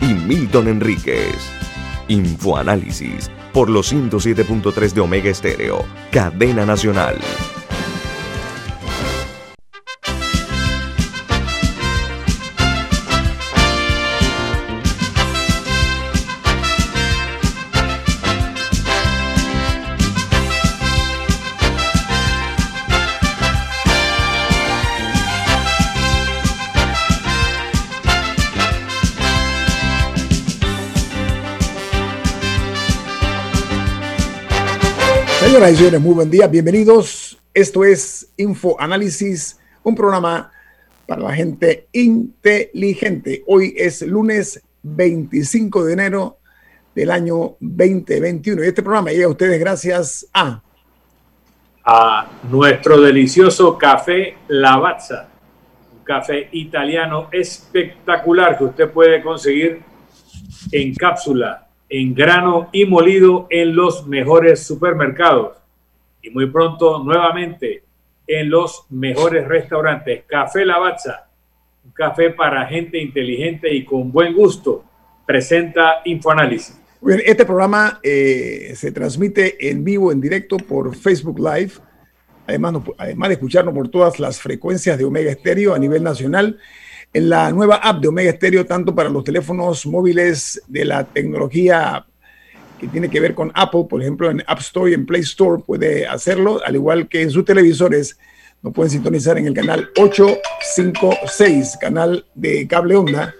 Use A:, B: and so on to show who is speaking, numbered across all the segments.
A: y Milton Enríquez. Infoanálisis por los 107.3 de Omega Estéreo, cadena nacional.
B: Muy buen día, bienvenidos. Esto es Info Análisis, un programa para la gente inteligente. Hoy es lunes 25 de enero del año 2021 y este programa llega a ustedes gracias a
C: a nuestro delicioso café Lavazza, un café italiano espectacular que usted puede conseguir en cápsula en grano y molido en los mejores supermercados. Y muy pronto nuevamente en los mejores restaurantes. Café Lavazza, un café para gente inteligente y con buen gusto, presenta Infoanálisis.
B: Este programa eh, se transmite en vivo, en directo por Facebook Live. Además, además de escucharnos por todas las frecuencias de Omega Estéreo a nivel nacional en la nueva app de Omega Stereo, tanto para los teléfonos móviles de la tecnología que tiene que ver con Apple, por ejemplo, en App Store y en Play Store puede hacerlo, al igual que en sus televisores. Nos pueden sintonizar en el canal 856, canal de cable onda.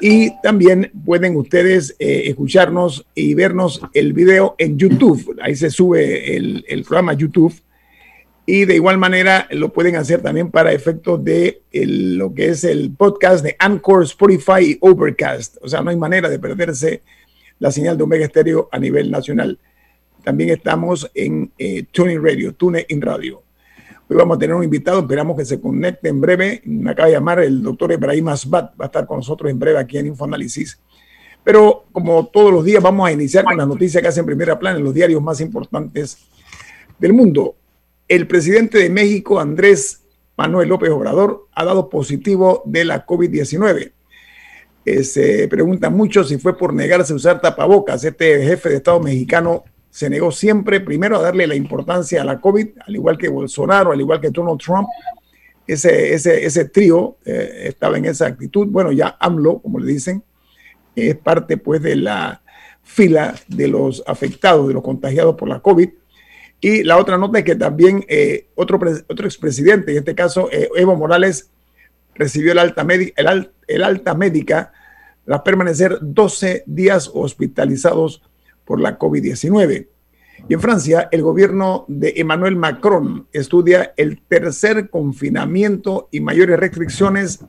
B: Y también pueden ustedes eh, escucharnos y vernos el video en YouTube. Ahí se sube el, el programa YouTube y de igual manera lo pueden hacer también para efectos de lo que es el podcast de Anchor, Spotify y Overcast. O sea, no hay manera de perderse la señal de Omega Stereo a nivel nacional. También estamos en eh, Tuning Radio, TuneIn Radio. Hoy vamos a tener un invitado, esperamos que se conecte en breve. Me acaba de llamar el doctor Ibrahim Asbat, va a estar con nosotros en breve aquí en Infoanálisis. Pero como todos los días, vamos a iniciar con las noticias que hacen primera plana en los diarios más importantes del mundo. El presidente de México, Andrés Manuel López Obrador, ha dado positivo de la COVID-19. Eh, se pregunta mucho si fue por negarse a usar tapabocas. Este jefe de Estado mexicano se negó siempre, primero, a darle la importancia a la COVID, al igual que Bolsonaro, al igual que Donald Trump. Ese, ese, ese trío eh, estaba en esa actitud. Bueno, ya AMLO, como le dicen, es parte pues de la fila de los afectados, de los contagiados por la COVID. Y la otra nota es que también eh, otro, otro expresidente, en este caso eh, Evo Morales, recibió el alta, el, el alta médica tras permanecer 12 días hospitalizados por la COVID-19. Y en Francia, el gobierno de Emmanuel Macron estudia el tercer confinamiento y mayores restricciones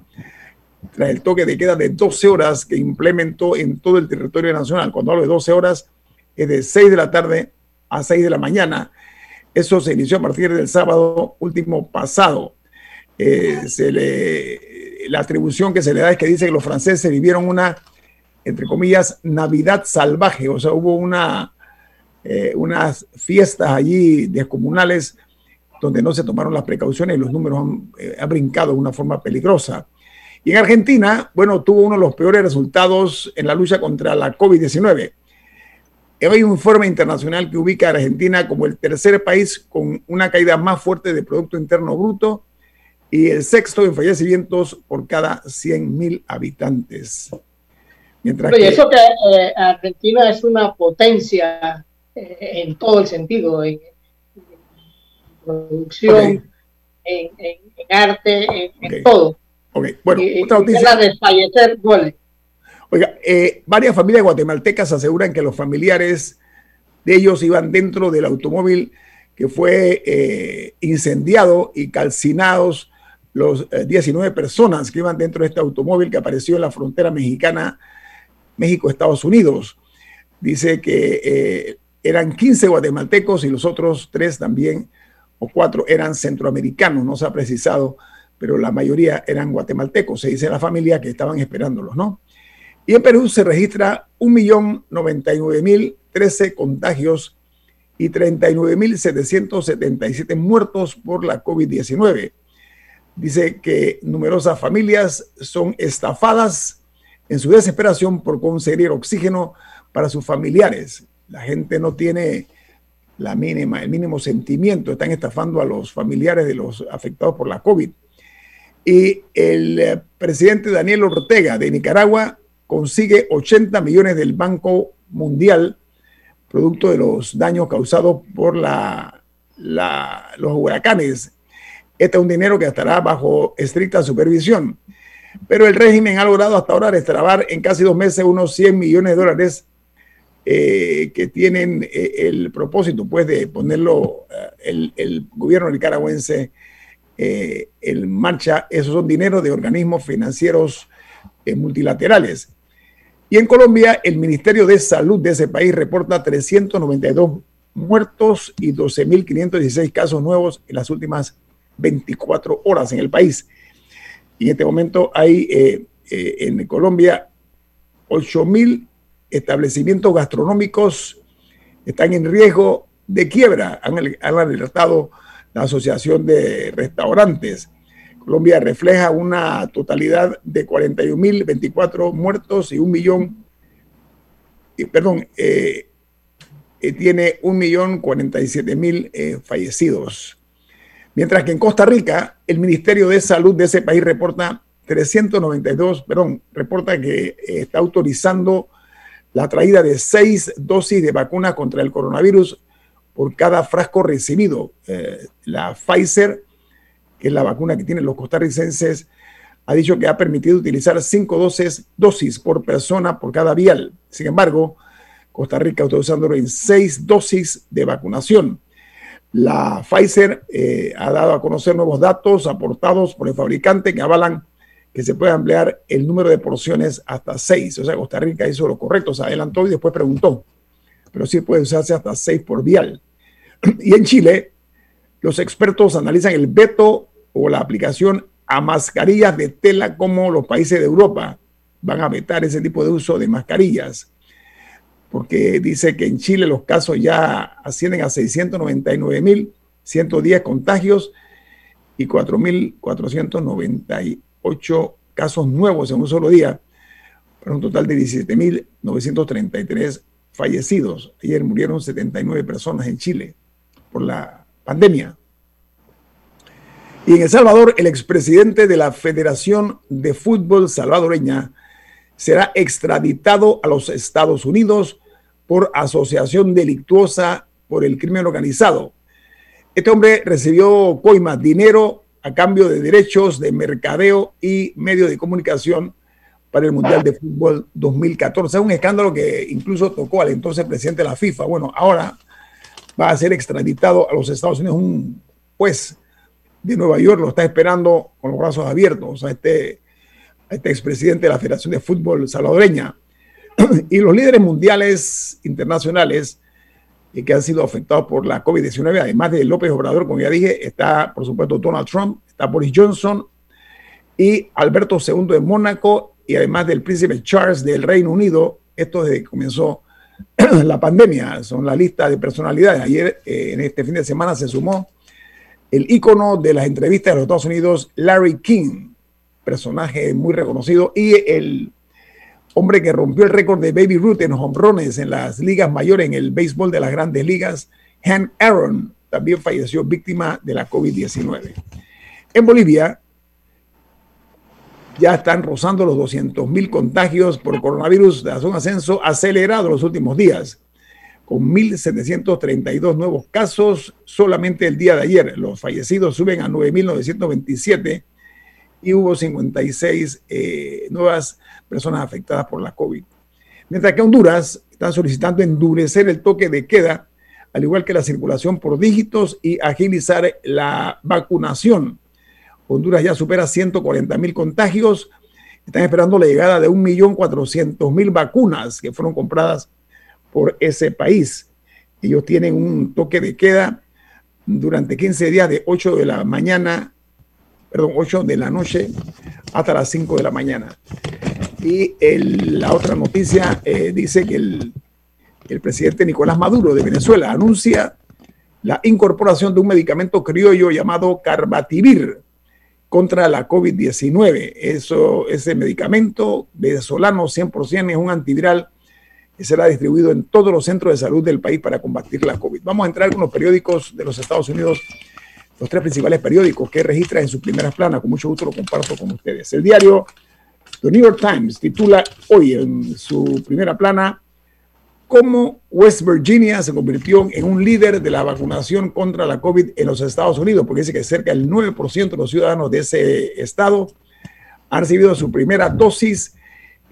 B: tras el toque de queda de 12 horas que implementó en todo el territorio nacional. Cuando hablo de 12 horas, es de 6 de la tarde a 6 de la mañana. Eso se inició a partir del sábado último pasado. Eh, la atribución que se le da es que dice que los franceses vivieron una, entre comillas, Navidad salvaje, o sea, hubo una, eh, unas fiestas allí descomunales donde no se tomaron las precauciones y los números han, eh, han brincado de una forma peligrosa. Y en Argentina, bueno, tuvo uno de los peores resultados en la lucha contra la COVID-19. Hay un informe internacional que ubica a Argentina como el tercer país con una caída más fuerte de Producto Interno Bruto y el sexto en fallecimientos por cada 100.000 habitantes.
D: Mientras que, eso que eh, Argentina es una potencia eh, en todo el sentido, en, producción, en, arte, en, todo.
B: Okay. Bueno,
D: y, otra noticia. La desfallecer duele.
B: Oiga, eh, varias familias guatemaltecas aseguran que los familiares de ellos iban dentro del automóvil que fue eh, incendiado y calcinados los 19 eh, personas que iban dentro de este automóvil que apareció en la frontera mexicana México-Estados Unidos. Dice que eh, eran 15 guatemaltecos y los otros tres también, o cuatro, eran centroamericanos, no se ha precisado, pero la mayoría eran guatemaltecos, se dice la familia que estaban esperándolos, ¿no? Y en Perú se registra 1.099.013 contagios y 39.777 muertos por la COVID-19. Dice que numerosas familias son estafadas en su desesperación por conseguir oxígeno para sus familiares. La gente no tiene la mínima, el mínimo sentimiento, están estafando a los familiares de los afectados por la COVID. Y el eh, presidente Daniel Ortega de Nicaragua consigue 80 millones del Banco Mundial, producto de los daños causados por la, los huracanes. Este es un dinero que estará bajo estricta supervisión. Pero el régimen ha logrado hasta ahora destrabar en casi dos meses unos 100 millones de dólares eh, que tienen eh, el propósito pues, de ponerlo eh, el, gobierno nicaragüense en marcha. Esos son dineros de organismos financieros multilaterales. Y en Colombia, el Ministerio de Salud de ese país reporta 392 muertos y 12.516 casos nuevos en las últimas 24 horas en el país. Y en este momento hay en Colombia 8.000 establecimientos gastronómicos están en riesgo de quiebra, han, alertado la Asociación de Restaurantes. Colombia refleja una totalidad de 41.024 muertos y un millón, perdón, eh, eh, tiene un millón 47 mil eh, fallecidos. Mientras que en Costa Rica, el Ministerio de Salud de ese país reporta 392, perdón, reporta que está autorizando la traída de seis dosis de vacuna contra el coronavirus por cada frasco recibido. Eh, la Pfizer, que es la vacuna que tienen los costarricenses, ha dicho que ha permitido utilizar cinco dosis, dosis por persona por cada vial. Sin embargo, Costa Rica está usándolo en seis dosis de vacunación. La Pfizer eh, ha dado a conocer nuevos datos aportados por el fabricante que avalan que se puede ampliar el número de porciones hasta seis. O sea, Costa Rica hizo lo correcto, se adelantó y después preguntó. Pero sí puede usarse hasta seis por vial. Y en Chile, los expertos analizan el veto o la aplicación a mascarillas de tela como los países de Europa van a vetar ese tipo de uso de mascarillas. Porque dice que en Chile los casos ya ascienden a 699.110 contagios y 4.490 ocho casos nuevos en un solo día, para un total de 17.933 fallecidos. Ayer murieron 79 personas en Chile por la pandemia. Y en El Salvador, el expresidente de la Federación de Fútbol Salvadoreña será extraditado a los Estados Unidos por asociación delictuosa por el crimen organizado. Este hombre recibió coimas, dinero a cambio de derechos de mercadeo y medio de comunicación para el Mundial de Fútbol 2014. Es un escándalo que incluso tocó al entonces presidente de la FIFA. Bueno, ahora va a ser extraditado a los Estados Unidos. Un juez de Nueva York lo está esperando con los brazos abiertos a este, a este expresidente de la Federación de Fútbol salvadoreña. y los líderes mundiales internacionales y que han sido afectados por la COVID-19, además de López Obrador, como ya dije, está por supuesto Donald Trump, está Boris Johnson y Alberto II de Mónaco y además del príncipe Charles del Reino Unido, esto desde que comenzó la pandemia, son la lista de personalidades. Ayer, eh, en este fin de semana, se sumó el ícono de las entrevistas de los Estados Unidos, Larry King, personaje muy reconocido, y el hombre que rompió el récord de Baby Ruth en hombrones en las ligas mayores, en el béisbol de las grandes ligas, Han Aaron, también falleció víctima de la COVID-19. En Bolivia ya están rozando los 200 mil contagios por coronavirus tras un ascenso acelerado los últimos días, con 1.732 nuevos casos solamente el día de ayer. Los fallecidos suben a 9.927 y hubo 56 eh, nuevas personas afectadas por la COVID. Mientras que Honduras está solicitando endurecer el toque de queda, al igual que la circulación por dígitos y agilizar la vacunación. Honduras ya supera 140 mil contagios están esperando la llegada de 1.400.000 vacunas que fueron compradas por ese país. Ellos tienen un toque de queda durante 15 días de 8 de la mañana, perdón, 8 de la noche hasta las 5 de la mañana. Y la otra noticia eh, dice que el, el presidente Nicolás Maduro de Venezuela anuncia la incorporación de un medicamento criollo llamado Carbativir contra la COVID-19. Eso, ese medicamento venezolano 100% es un antiviral que será distribuido en todos los centros de salud del país para combatir la COVID. Vamos a entrar con los periódicos de los Estados Unidos, los tres principales periódicos que registra en sus primeras planas. Con mucho gusto lo comparto con ustedes. El diario The New York Times titula hoy en su primera plana cómo West Virginia se convirtió en un líder de la vacunación contra la COVID en los Estados Unidos, porque dice que cerca del 9% de los ciudadanos de ese estado han recibido su primera dosis,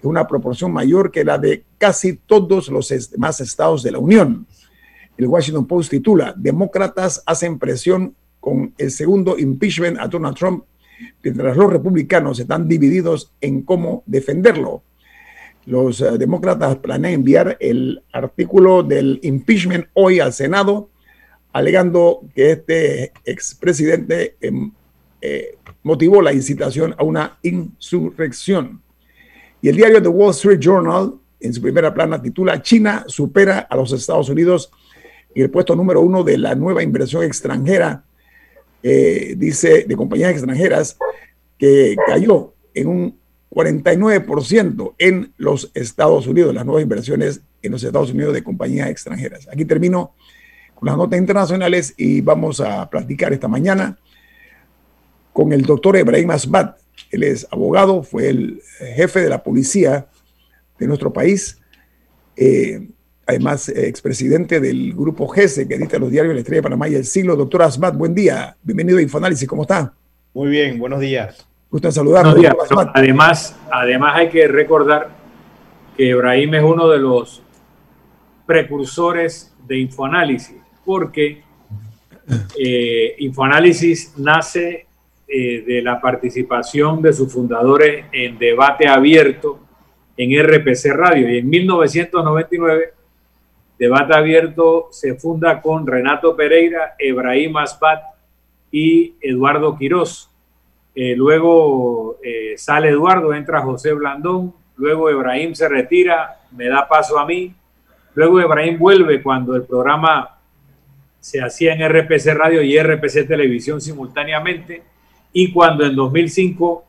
B: una proporción mayor que la de casi todos los demás estados de la Unión. El Washington Post titula, Demócratas hacen presión con el segundo impeachment a Donald Trump, mientras los republicanos están divididos en cómo defenderlo los eh, demócratas planean enviar el artículo del impeachment hoy al Senado, alegando que este expresidente em, eh, motivó la incitación a una insurrección. Y el diario The Wall Street Journal, en su primera plana, titula China supera a los Estados Unidos en el puesto número uno de la nueva inversión extranjera, eh, dice, de compañías extranjeras, que cayó en un 49% en los Estados Unidos, las nuevas inversiones en los Estados Unidos de compañías extranjeras. Aquí termino con las notas internacionales y vamos a platicar esta mañana con el doctor Ebrahim Asbat. Él es abogado, fue el jefe de la policía de nuestro país, eh, además expresidente del grupo GESE que edita los diarios La Estrella de Panamá y El Siglo. Doctor Asbat, buen día, bienvenido a Infoanálisis, ¿cómo está?
E: Muy bien, buenos días.
B: Gusto saludar.
C: además, además hay que recordar que Ibrahim es uno de los precursores de Infoanálisis, porque eh, Infoanálisis nace eh, de la participación de sus fundadores en debate abierto en RPC Radio. Y en 1999, Debate Abierto se funda con Renato Pereira, Ebrahim Asbat y Eduardo Quirós. Eh, luego eh, sale Eduardo, entra José Blandón, luego Ebrahim se retira, me da paso a mí, luego Ebrahim vuelve cuando el programa se hacía en RPC Radio y RPC Televisión simultáneamente, y cuando en 2005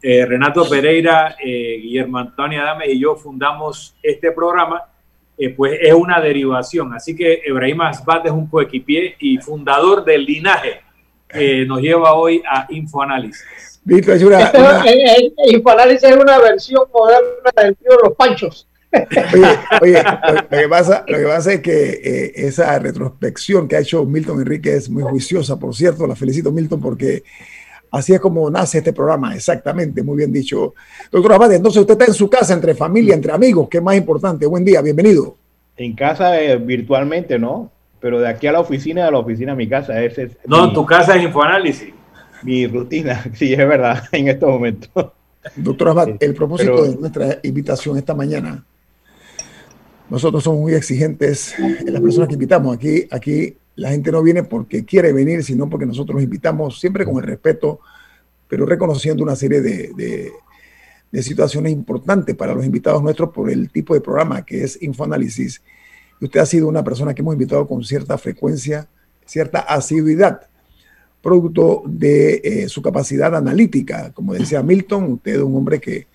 C: eh, Renato Pereira, Guillermo Antonio Adame y yo fundamos este programa, pues es una derivación. Así que Ebrahim Asbat es un coequipier y fundador del linaje nos lleva hoy a Infoanálisis.
D: es una, Infoanálisis es una versión moderna del tío Los Panchos.
B: Oye, lo, que pasa, lo que pasa es que eh, esa retrospección que ha hecho Milton Enrique es muy juiciosa, por cierto, la felicito Milton porque así es como nace este programa, exactamente, muy bien dicho. Doctor Abad, entonces usted está en su casa, entre familia, entre amigos, ¿qué es más importante? Buen día, bienvenido.
E: En casa eh, virtualmente, ¿no? pero de aquí a la oficina, de la oficina a mi casa. Ese es
C: no, tu casa es infoanálisis.
E: Mi rutina, sí, es verdad, en estos momentos.
B: Doctor Abad, el propósito de nuestra invitación esta mañana, nosotros somos muy exigentes en las personas que invitamos. Aquí, aquí la gente no viene porque quiere venir, sino porque nosotros invitamos siempre con el respeto, pero reconociendo una serie de, situaciones importantes para los invitados nuestros por el tipo de programa que es Infoanálisis usted ha sido una persona que hemos invitado con cierta frecuencia, cierta asiduidad, producto de eh, su capacidad analítica. Como decía Milton, usted es un hombre que,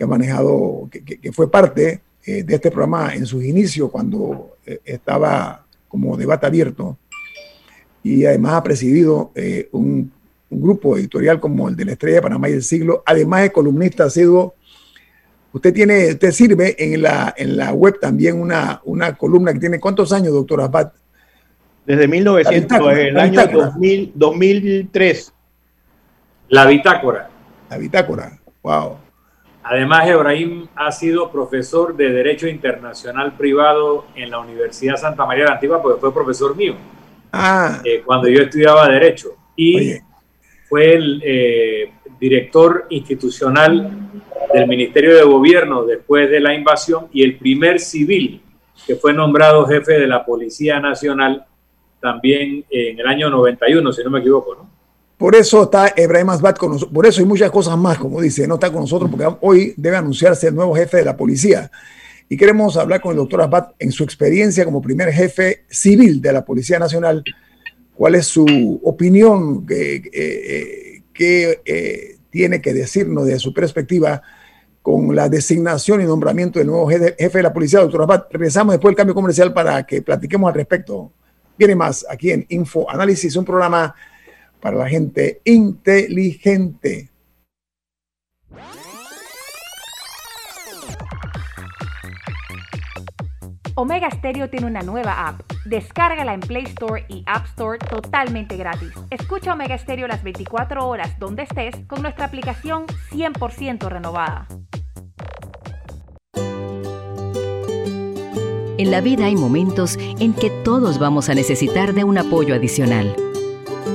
B: ha manejado, que, fue parte eh, de este programa en sus inicios, cuando eh, estaba como debate abierto, y además ha presidido un, un, grupo editorial como el de la Estrella de Panamá y el Siglo, además de columnista, ha sido Usted tiene, usted sirve en la, en la web también una, una columna que tiene cuántos años, doctor Abad?
E: Desde 1900, el año 2000, 2003.
C: La bitácora.
B: La bitácora, wow.
C: Además, Ebrahim ha sido profesor de Derecho Internacional Privado en la Universidad Santa María de la Antigua, porque fue profesor mío. Ah. Eh, cuando yo estudiaba Derecho. Y fue el, eh, director institucional del Ministerio de Gobierno después de la invasión y el primer civil que fue nombrado jefe de la Policía Nacional también en el año 91, si no me equivoco, ¿no?
B: Por eso está Ebrahim Asbat con nosotros, por eso hay muchas cosas más, como dice, no está con nosotros porque hoy debe anunciarse el nuevo jefe de la policía. Y queremos hablar con el doctor Asbat en su experiencia como primer jefe civil de la Policía Nacional. ¿Cuál es su opinión? ¿Qué, eh, eh, tiene que decirnos de su perspectiva con la designación y nombramiento del nuevo jefe de la policía, doctor Abad. Regresamos después del cambio comercial para que platiquemos al respecto. Viene más aquí en Info Análisis, un programa para la gente inteligente.
F: Omega Stereo tiene una nueva app. Descárgala en Play Store y App Store totalmente gratis. Escucha Omega Stereo las 24 horas donde estés con nuestra aplicación 100% renovada.
G: En la vida hay momentos en que todos vamos a necesitar de un apoyo adicional.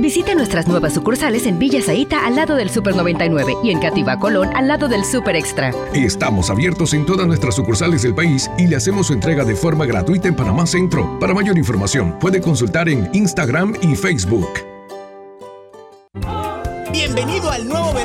G: Visite nuestras nuevas sucursales en Villa Zaita al lado del Super 99 y en Cativa Colón al lado del Super Extra.
H: Estamos abiertos en todas nuestras sucursales del país y le hacemos su entrega de forma gratuita en Panamá Centro. Para mayor información, puede consultar en Instagram y Facebook.
I: Bienvenido al nuevo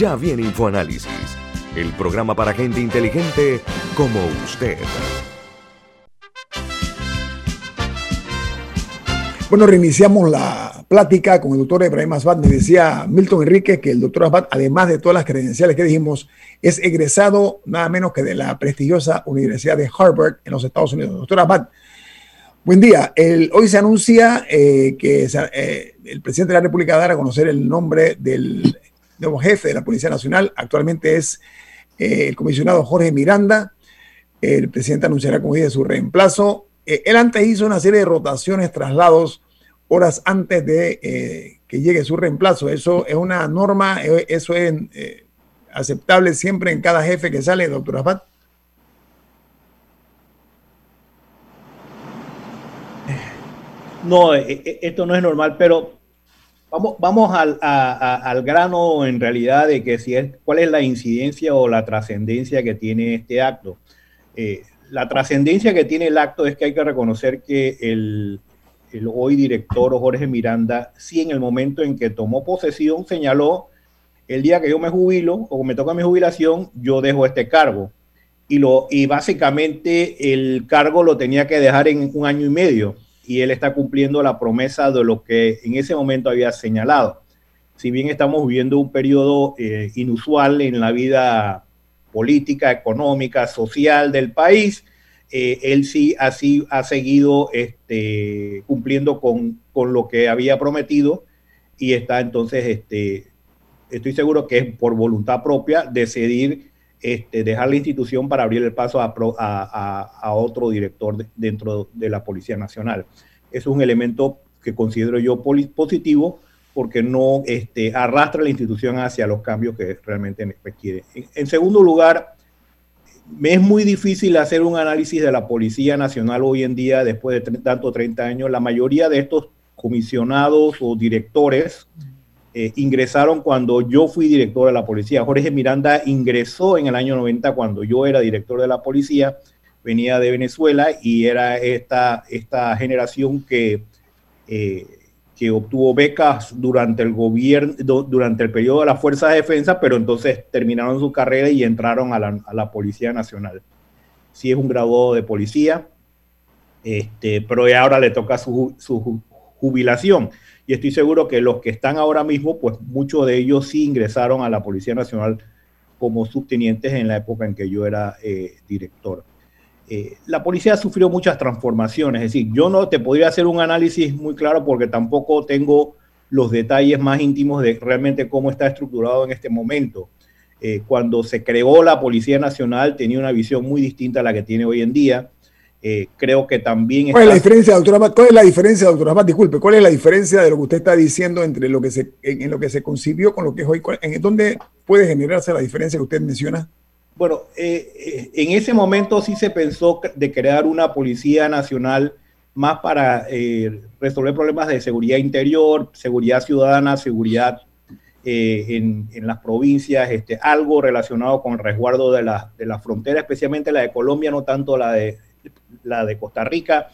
A: Ya viene InfoAnálisis, el programa para gente inteligente como usted.
B: Bueno, reiniciamos la plática con el doctor Ebrahim Asbat. Me decía Milton Enrique que el doctor Asbat, además de todas las credenciales que dijimos, es egresado nada menos que de la prestigiosa Universidad de Harvard en los Estados Unidos. Doctor Asbat, buen día. hoy se anuncia eh, que eh, el presidente de la República dará a conocer el nombre del nuevo jefe de la Policía Nacional. Actualmente es eh, el comisionado Jorge Miranda. El presidente anunciará, como dije, su reemplazo. Eh, él antes hizo una serie de rotaciones, traslados, horas antes de eh, que llegue su reemplazo. Eso es una norma, eso es aceptable siempre en cada jefe que sale, doctor Abad.
E: No, esto no es normal, pero Vamos, vamos al, al, grano en realidad de que si es, cuál es la incidencia o la trascendencia que tiene este acto. Eh, la trascendencia que tiene el acto es que hay que reconocer que el, el, hoy director Jorge Miranda, sí en el momento en que tomó posesión señaló, el día que yo me jubilo o me toca mi jubilación, yo dejo este cargo. Y, lo, y básicamente el cargo lo tenía que dejar en un año y medio y él está cumpliendo la promesa de lo que en ese momento había señalado. Si bien estamos viviendo un periodo eh, inusual en la vida política, económica, social del país, eh, él sí así ha seguido este, cumpliendo con, con, lo que había prometido y está entonces, este, estoy seguro que es por voluntad propia decidir este, dejar la institución para abrir el paso a, otro director dentro de la Policía Nacional. Es un elemento que considero yo positivo porque no este, arrastra la institución hacia los cambios que realmente requiere. En, segundo lugar, me es muy difícil hacer un análisis de la Policía Nacional hoy en día, después de tanto 30 años. La mayoría de estos comisionados o directores eh, ingresaron cuando yo fui director de la policía. Jorge Miranda ingresó en el año 90 cuando yo era director de la policía, venía de Venezuela y era esta, esta generación que, eh, que obtuvo becas durante el gobierno, durante el periodo de la Fuerza de Defensa, pero entonces terminaron su carrera y entraron a la, a la Policía Nacional. Sí es un graduado de policía, este, pero ahora le toca su, su jubilación. Y estoy seguro que los que están ahora mismo, pues muchos de ellos sí ingresaron a la Policía Nacional como subtenientes en la época en que yo era eh, director. Eh, la policía sufrió muchas transformaciones, es decir, yo no te podría hacer un análisis muy claro porque tampoco tengo los detalles más íntimos de realmente cómo está estructurado en este momento. Eh, cuando se creó la Policía Nacional tenía una visión muy distinta a la que tiene hoy en día. Eh, creo que también...
B: ¿Cuál es la diferencia, doctora ¿Cuál es la diferencia, doctora Disculpe, ¿cuál es la diferencia de lo que usted está diciendo entre lo que se, en, lo que se concibió con lo que es hoy? ¿En dónde puede generarse la diferencia que usted menciona?
E: Bueno, eh, en ese momento sí se pensó de crear una Policía Nacional más para resolver problemas de seguridad interior, seguridad ciudadana, seguridad eh, en, las provincias, este, algo relacionado con el resguardo de la, de la frontera, especialmente la de Colombia, no tanto la de, la de Costa Rica,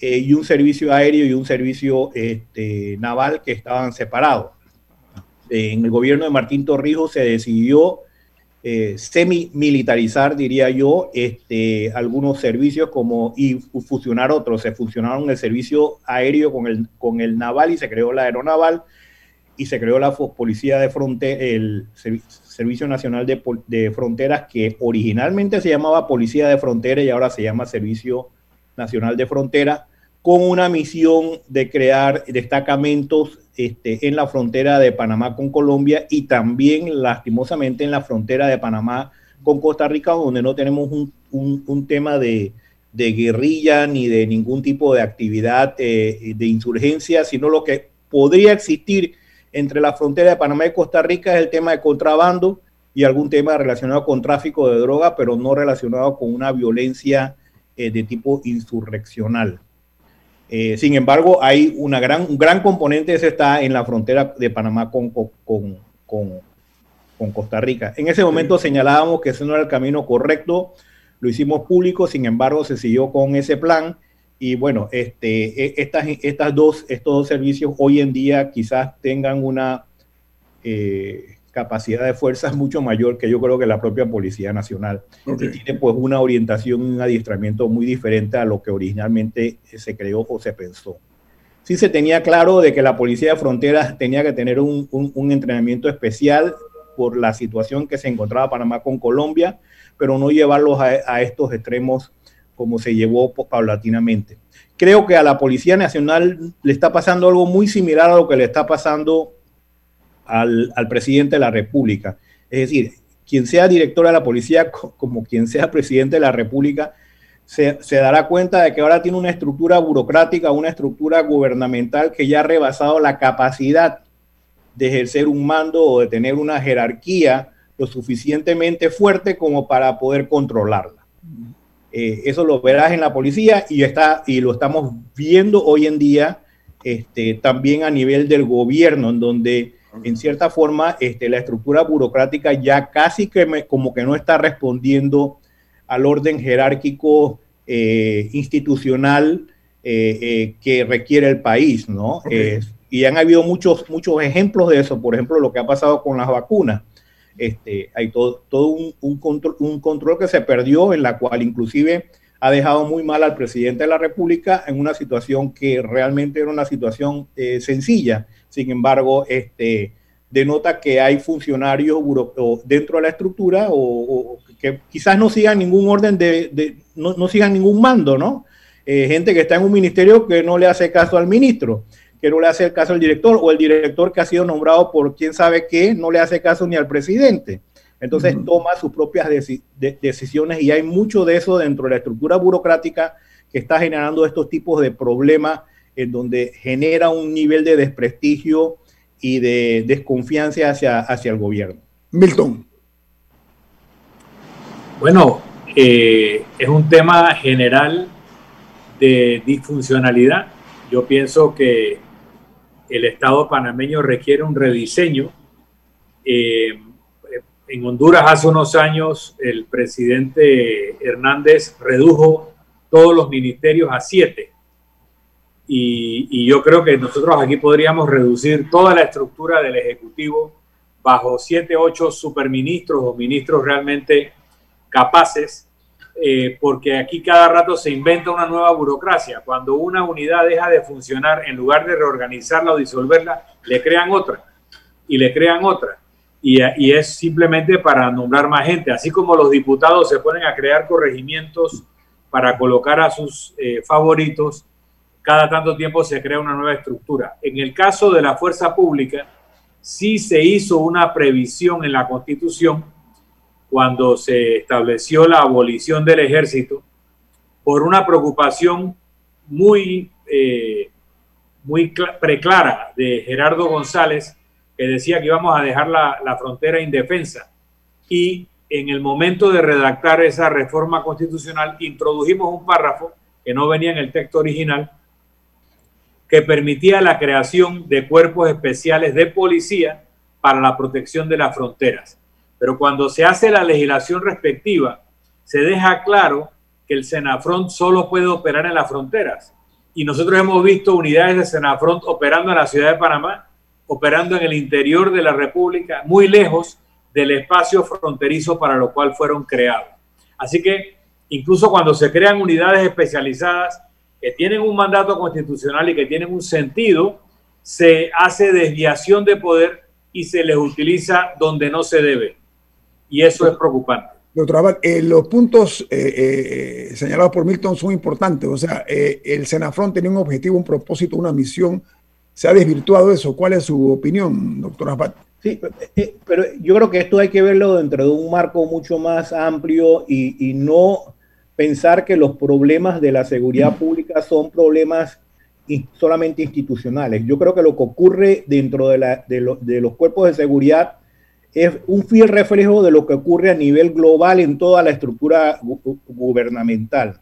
E: eh, y un servicio aéreo y un servicio este, naval que estaban separados. En el gobierno de Martín Torrijos se decidió eh, semi-militarizar, diría yo, este, algunos servicios como, y fusionar otros. Se fusionaron el servicio aéreo con el, con el naval y se creó la aeronaval y se creó la Policía de Frontera, el Servicio Nacional de, Fronteras, que originalmente se llamaba Policía de Frontera y ahora se llama Servicio Nacional de Frontera, con una misión de crear destacamentos este, en la frontera de Panamá con Colombia y también, lastimosamente, en la frontera de Panamá con Costa Rica, donde no tenemos un, tema de, guerrilla ni de ningún tipo de actividad eh, de insurgencia, sino lo que podría existir entre la frontera de Panamá y Costa Rica es el tema de contrabando y algún tema relacionado con tráfico de droga, pero no relacionado con una violencia eh, de tipo insurreccional. Eh, sin embargo, hay una gran, un gran componente ese está en la frontera de Panamá con, con, con, Costa Rica. En ese momento señalábamos que ese no era el camino correcto, lo hicimos público, sin embargo, se siguió con ese plan y bueno, este, e, estas, estas dos, estos dos servicios hoy en día quizás tengan una eh, capacidad de fuerzas mucho mayor que yo creo que la propia Policía Nacional. tiene pues una orientación y un adiestramiento muy diferente a lo que originalmente se creó o se pensó. Sí se tenía claro de que la Policía de Fronteras tenía que tener un, un entrenamiento especial por la situación que se encontraba Panamá con Colombia, pero no llevarlos a, a estos extremos como se llevó paulatinamente. Creo que a la Policía Nacional le está pasando algo muy similar a lo que le está pasando al, presidente de la República. Es decir, quien sea director de la policía, como quien sea presidente de la República, se, se, dará cuenta de que ahora tiene una estructura burocrática, una estructura gubernamental que ya ha rebasado la capacidad de ejercer un mando o de tener una jerarquía lo suficientemente fuerte como para poder controlarla. Eh, eso lo verás en la policía y, está, y lo estamos viendo hoy en día este, también a nivel del gobierno, en donde en cierta forma este, la estructura burocrática ya casi que como que no está respondiendo al orden jerárquico eh, institucional eh, que requiere el país, ¿no? y han habido muchos, muchos ejemplos de eso, por ejemplo, lo que ha pasado con las vacunas este, hay todo, un, control, un control que se perdió en la cual inclusive ha dejado muy mal al presidente de la República en una situación que realmente era una situación eh, sencilla. Sin embargo, este, denota que hay funcionarios dentro de la estructura o, que quizás no sigan ningún orden de, no, no, sigan ningún mando, ¿no? Eh, gente que está en un ministerio que no le hace caso al ministro que no le hace caso al director, o el director que ha sido nombrado por quién sabe qué, no le hace caso ni al presidente. Entonces toma sus propias decisiones y hay mucho de eso dentro de la estructura burocrática que está generando estos tipos de problemas en donde genera un nivel de desprestigio y de desconfianza hacia, hacia el gobierno.
B: Milton.
C: Bueno, eh, es un tema general de disfuncionalidad. Yo pienso que el Estado panameño requiere un rediseño. Eh, en Honduras hace unos años el presidente Hernández redujo todos los ministerios a siete. Y, yo creo que nosotros aquí podríamos reducir toda la estructura del Ejecutivo bajo siete, ocho superministros o ministros realmente capaces eh, porque aquí cada rato se inventa una nueva burocracia. Cuando una unidad deja de funcionar, en lugar de reorganizarla o disolverla, le crean otra y le crean otra. Y, es simplemente para nombrar más gente, así como los diputados se ponen a crear corregimientos para colocar a sus eh, favoritos, cada tanto tiempo se crea una nueva estructura. En el caso de la fuerza pública, sí se hizo una previsión en la Constitución cuando se estableció la abolición del ejército por una preocupación muy, eh, muy preclara de Gerardo González, que decía que íbamos a dejar la, la frontera indefensa. Y en el momento de redactar esa reforma constitucional, introdujimos un párrafo que no venía en el texto original, que permitía la creación de cuerpos especiales de policía para la protección de las fronteras. Pero cuando se hace la legislación respectiva, se deja claro que el Senafront solo puede operar en las fronteras. Y nosotros hemos visto unidades de Senafront operando en la ciudad de Panamá, operando en el interior de la República, muy lejos del espacio fronterizo para lo cual fueron creados. Así que incluso cuando se crean unidades especializadas que tienen un mandato constitucional y que tienen un sentido, se hace desviación de poder y se les utiliza donde no se debe y eso es preocupante.
B: Doctor Abad, eh, los puntos eh, eh, señalados por Milton son importantes. O sea, el Senafrón tenía un objetivo, un propósito, una misión. ¿Se ha desvirtuado eso? ¿Cuál es su opinión, doctor Abad?
E: Sí, pero yo creo que esto hay que verlo dentro de un marco mucho más amplio y, no pensar que los problemas de la seguridad pública son problemas solamente institucionales. Yo creo que lo que ocurre dentro de, la, de los cuerpos de seguridad es un fiel reflejo de lo que ocurre a nivel global en toda la estructura gubernamental.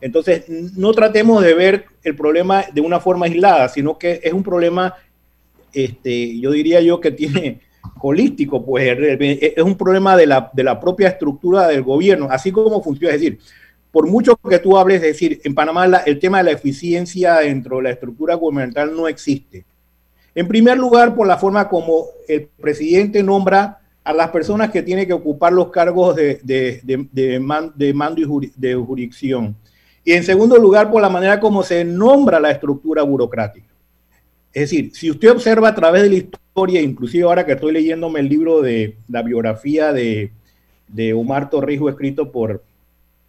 E: Entonces, no tratemos de ver el problema de una forma aislada, sino que es un problema, este, yo diría yo, que tiene holístico, pues es un problema de la, de la propia estructura del gobierno, así como funciona. Es decir, por mucho que tú hables, es decir, en Panamá el tema de la eficiencia dentro de la estructura gubernamental no existe. En primer lugar, por la forma como el presidente nombra a las personas que tienen que ocupar los cargos de, de, mando y de jurisdicción. Y en segundo lugar, por la manera como se nombra la estructura burocrática. Es decir, si usted observa a través de la historia, inclusive ahora que estoy leyéndome el libro de la biografía de, de Omar Torrijos, escrito por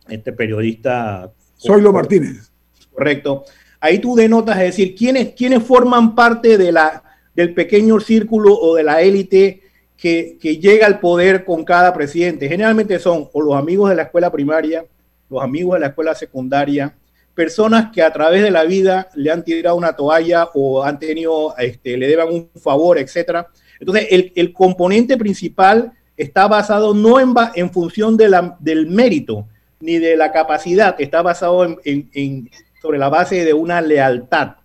E: este periodista.
B: Soylo Martínez.
E: Correcto ahí tú denotas, es decir, quiénes, quiénes forman parte de la, del pequeño círculo o de la élite que, que, llega al poder con cada presidente. Generalmente son o los amigos de la escuela primaria, los amigos de la escuela secundaria, personas que a través de la vida le han tirado una toalla o han tenido, este, le deban un favor, etcétera. Entonces, el, el, componente principal está basado no en, en función del mérito ni de la capacidad, está basado en, sobre la base de una lealtad.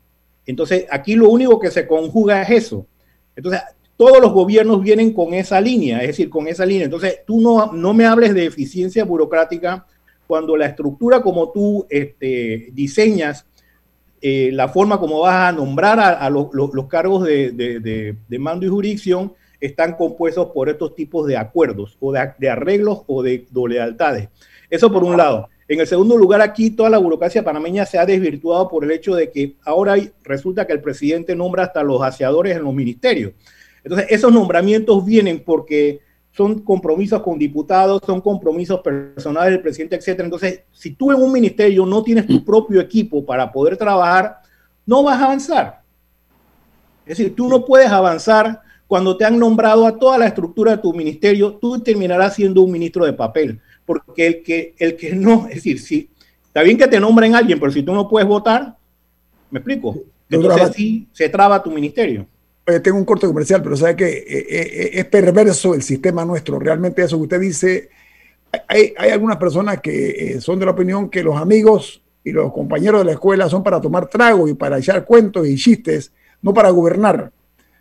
E: Entonces, aquí lo único que se conjuga es eso. Entonces, todos los gobiernos vienen con esa línea, es decir, con esa línea. Entonces, tú no, no me hables de eficiencia burocrática cuando la estructura como tú este, diseñas, eh, la forma como vas a nombrar a, los, cargos de, mando y jurisdicción, están compuestos por estos tipos de acuerdos o de, arreglos o de lealtades. Eso por un lado. En el segundo lugar, aquí toda la burocracia panameña se ha desvirtuado por el hecho de que ahora resulta que el presidente nombra hasta los aseadores en los ministerios. Entonces, esos nombramientos vienen porque son compromisos con diputados, son compromisos personales del presidente, etc. Entonces, si tú en un ministerio no tienes tu propio equipo para poder trabajar, no vas a avanzar. Es decir, tú no puedes avanzar cuando te han nombrado a toda la estructura de tu ministerio, tú terminarás siendo un ministro de papel porque el que, el que no, es decir, si está bien que te nombren a alguien, pero si tú no puedes votar, ¿me explico? Entonces así se traba tu ministerio.
B: tengo un corte comercial, pero sabe que eh, eh, eh, es perverso el sistema nuestro. Realmente eso que usted dice, hay, hay algunas personas que son de la opinión que los amigos y los compañeros de la escuela son para tomar trago y para echar cuentos y chistes, no para gobernar.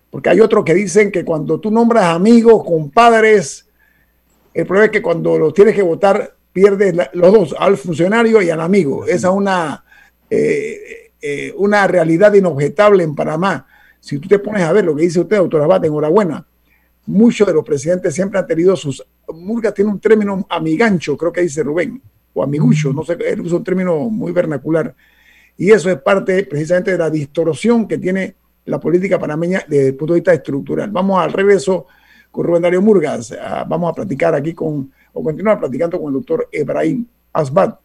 B: Porque hay otros que dicen que cuando tú nombras amigos, compadres, el problema es que cuando los tienes que votar, pierdes los dos, al funcionario y al amigo. Esa es una, eh, eh, una realidad inobjetable en Panamá. Si tú te pones a ver lo que dice usted, doctor Abate, enhorabuena. Muchos de los presidentes siempre han tenido sus. Murga tiene un término amigancho, creo que dice Rubén. o amigucho, no sé, él usa un término muy vernacular. Y eso es parte precisamente de la distorsión que tiene la política panameña desde el punto de vista estructural. Vamos al regreso con Rubén Darío Murgas. Ah, vamos a platicar aquí con, o continuar platicando con el doctor Ebrahim Asbat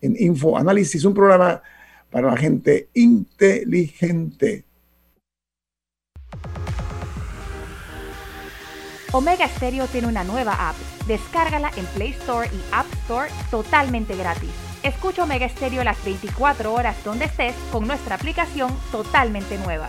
B: en Info Análisis, un programa para la gente inteligente.
F: Omega Stereo tiene una nueva app. Descárgala en Play Store y App Store totalmente gratis. Escucha Omega Stereo las 24 horas donde estés con nuestra aplicación totalmente nueva.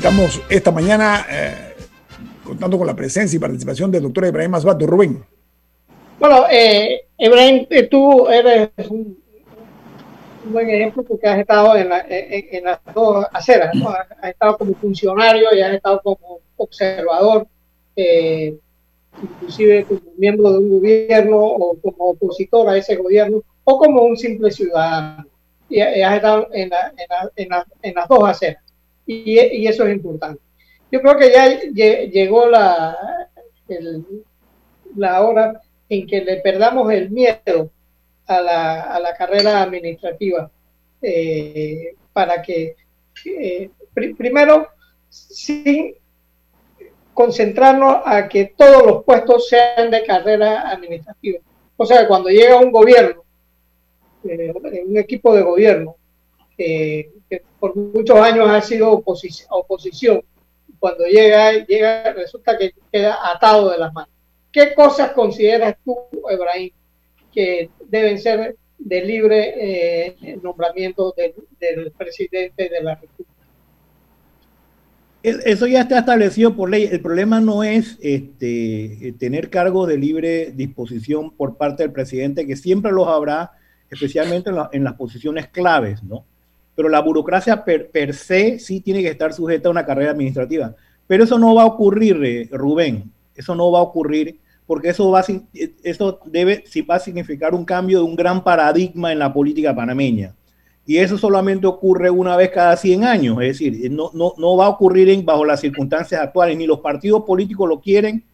B: Estamos esta mañana eh, contando con la presencia y participación del doctor Ibrahim Asbato. Rubén.
D: Bueno, eh, eh, tú eres un, buen ejemplo porque has estado en, las dos aceras, has estado como funcionario y has estado como observador, inclusive como miembro de un gobierno o como opositor a ese gobierno o como un simple ciudadano. Y, has estado en las dos aceras y, eso es importante. Yo creo que ya llegó la, la hora en que le perdamos el miedo a la, a la carrera administrativa eh, para que, eh, primero, sin concentrarnos a que todos los puestos sean de carrera administrativa. O sea, cuando llega un gobierno, eh, un equipo de gobierno, que por muchos años ha sido oposición, cuando llega, llega, resulta que queda atado de las manos. ¿Qué cosas consideras tú, Ebrahim, que deben ser de libre eh, nombramiento del, presidente de la República?
E: Eso ya está establecido por ley. El problema no es este, tener cargo de libre disposición por parte del presidente, que siempre los habrá, especialmente en, en las posiciones claves, ¿no? Pero la burocracia per, se sí tiene que estar sujeta a una carrera administrativa. Pero eso no va a ocurrir, eh, Rubén, eso no va a ocurrir porque eso, va, eso debe, sí va a significar un cambio de un gran paradigma en la política panameña. Y eso solamente ocurre una vez cada 100 años, es decir, no, no, no va a ocurrir en, bajo las circunstancias actuales, ni los partidos políticos lo quieren,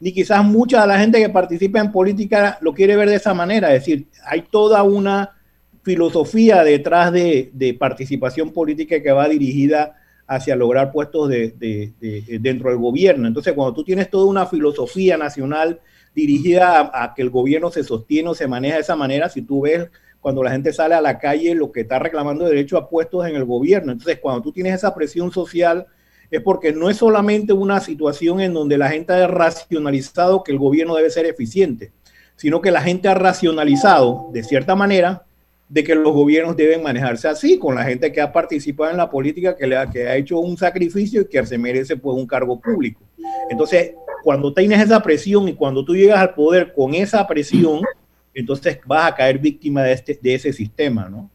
E: ni quizás mucha de la gente que participa en política lo quiere ver de esa manera, es decir, hay toda una filosofía detrás de, participación política que va dirigida hacia lograr puestos de, dentro del gobierno. Entonces, cuando tú tienes toda una filosofía nacional dirigida a, que el gobierno se sostiene o se maneja de esa manera, si tú ves cuando la gente sale a la calle lo que está reclamando derecho a puestos en el gobierno. Entonces, cuando tú tienes esa presión social, es porque no es solamente una situación en donde la gente ha racionalizado que el gobierno debe ser eficiente, sino que la gente ha racionalizado, de cierta manera, de que los gobiernos deben manejarse así, con la gente que ha participado en la política, que, le ha, que ha hecho un sacrificio y que se merece pues un cargo público. Entonces, cuando tienes esa presión y cuando tú llegas al poder con esa presión, entonces vas a caer víctima de, este, de ese sistema, ¿no?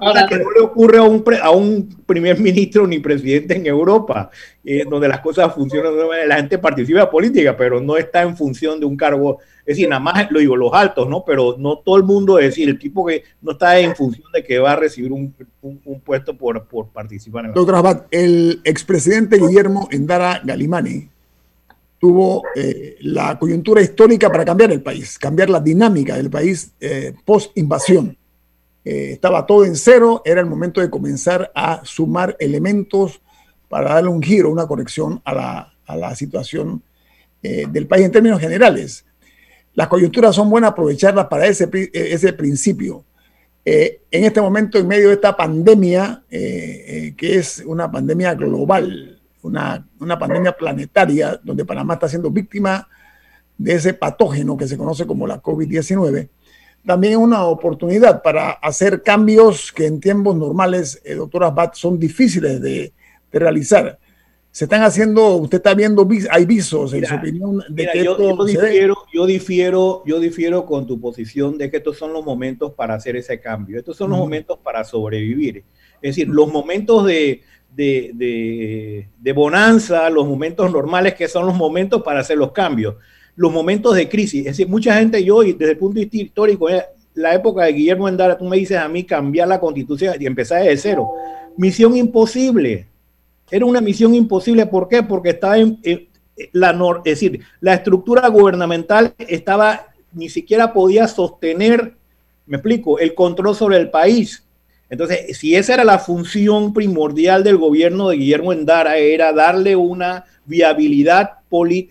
E: Ahora, que no le ocurre a un, a un primer ministro ni presidente en Europa, eh, donde las cosas funcionan, la gente participa en política, pero no está en función de un cargo, es decir, nada más lo digo, los altos, ¿no? Pero no todo el mundo, es decir, el tipo que no está en función de que va a recibir un, un, puesto por, por participar en
B: Doctor Abad, el expresidente Guillermo Endara Galimani tuvo eh, la coyuntura histórica para cambiar el país, cambiar la dinámica del país eh, post-invasión eh, estaba todo en cero, era el momento de comenzar a sumar elementos para darle un giro, una corrección a la, situación eh, del país en términos generales. Las coyunturas son buenas aprovecharlas para ese, ese principio. Eh, en este momento, en medio de esta pandemia, que es una pandemia global, una pandemia planetaria, donde Panamá está siendo víctima de ese patógeno que se conoce como la COVID-19, también es una oportunidad para hacer cambios que en tiempos normales, eh, doctora Bat, son difíciles de, de realizar. Se están haciendo, usted está viendo, hay visos en su opinión de que
E: yo, yo difiero, yo difiero, yo difiero con tu posición de que estos son los momentos para hacer ese cambio. Estos son los momentos para sobrevivir. Es decir, los momentos de, de, de, de, bonanza, los momentos normales que son los momentos para hacer los cambios, los momentos de crisis. Es decir, mucha gente, yo desde el punto de vista histórico, eh, la época de Guillermo Endara, tú me dices a mí cambiar la constitución y empezar desde cero. Misión imposible. Era una misión imposible. ¿Por qué? Porque estaba en, la, es decir, la estructura gubernamental estaba, ni siquiera podía sostener, me explico, el control sobre el país. Entonces, si esa era la función primordial del gobierno de Guillermo Endara, era darle una viabilidad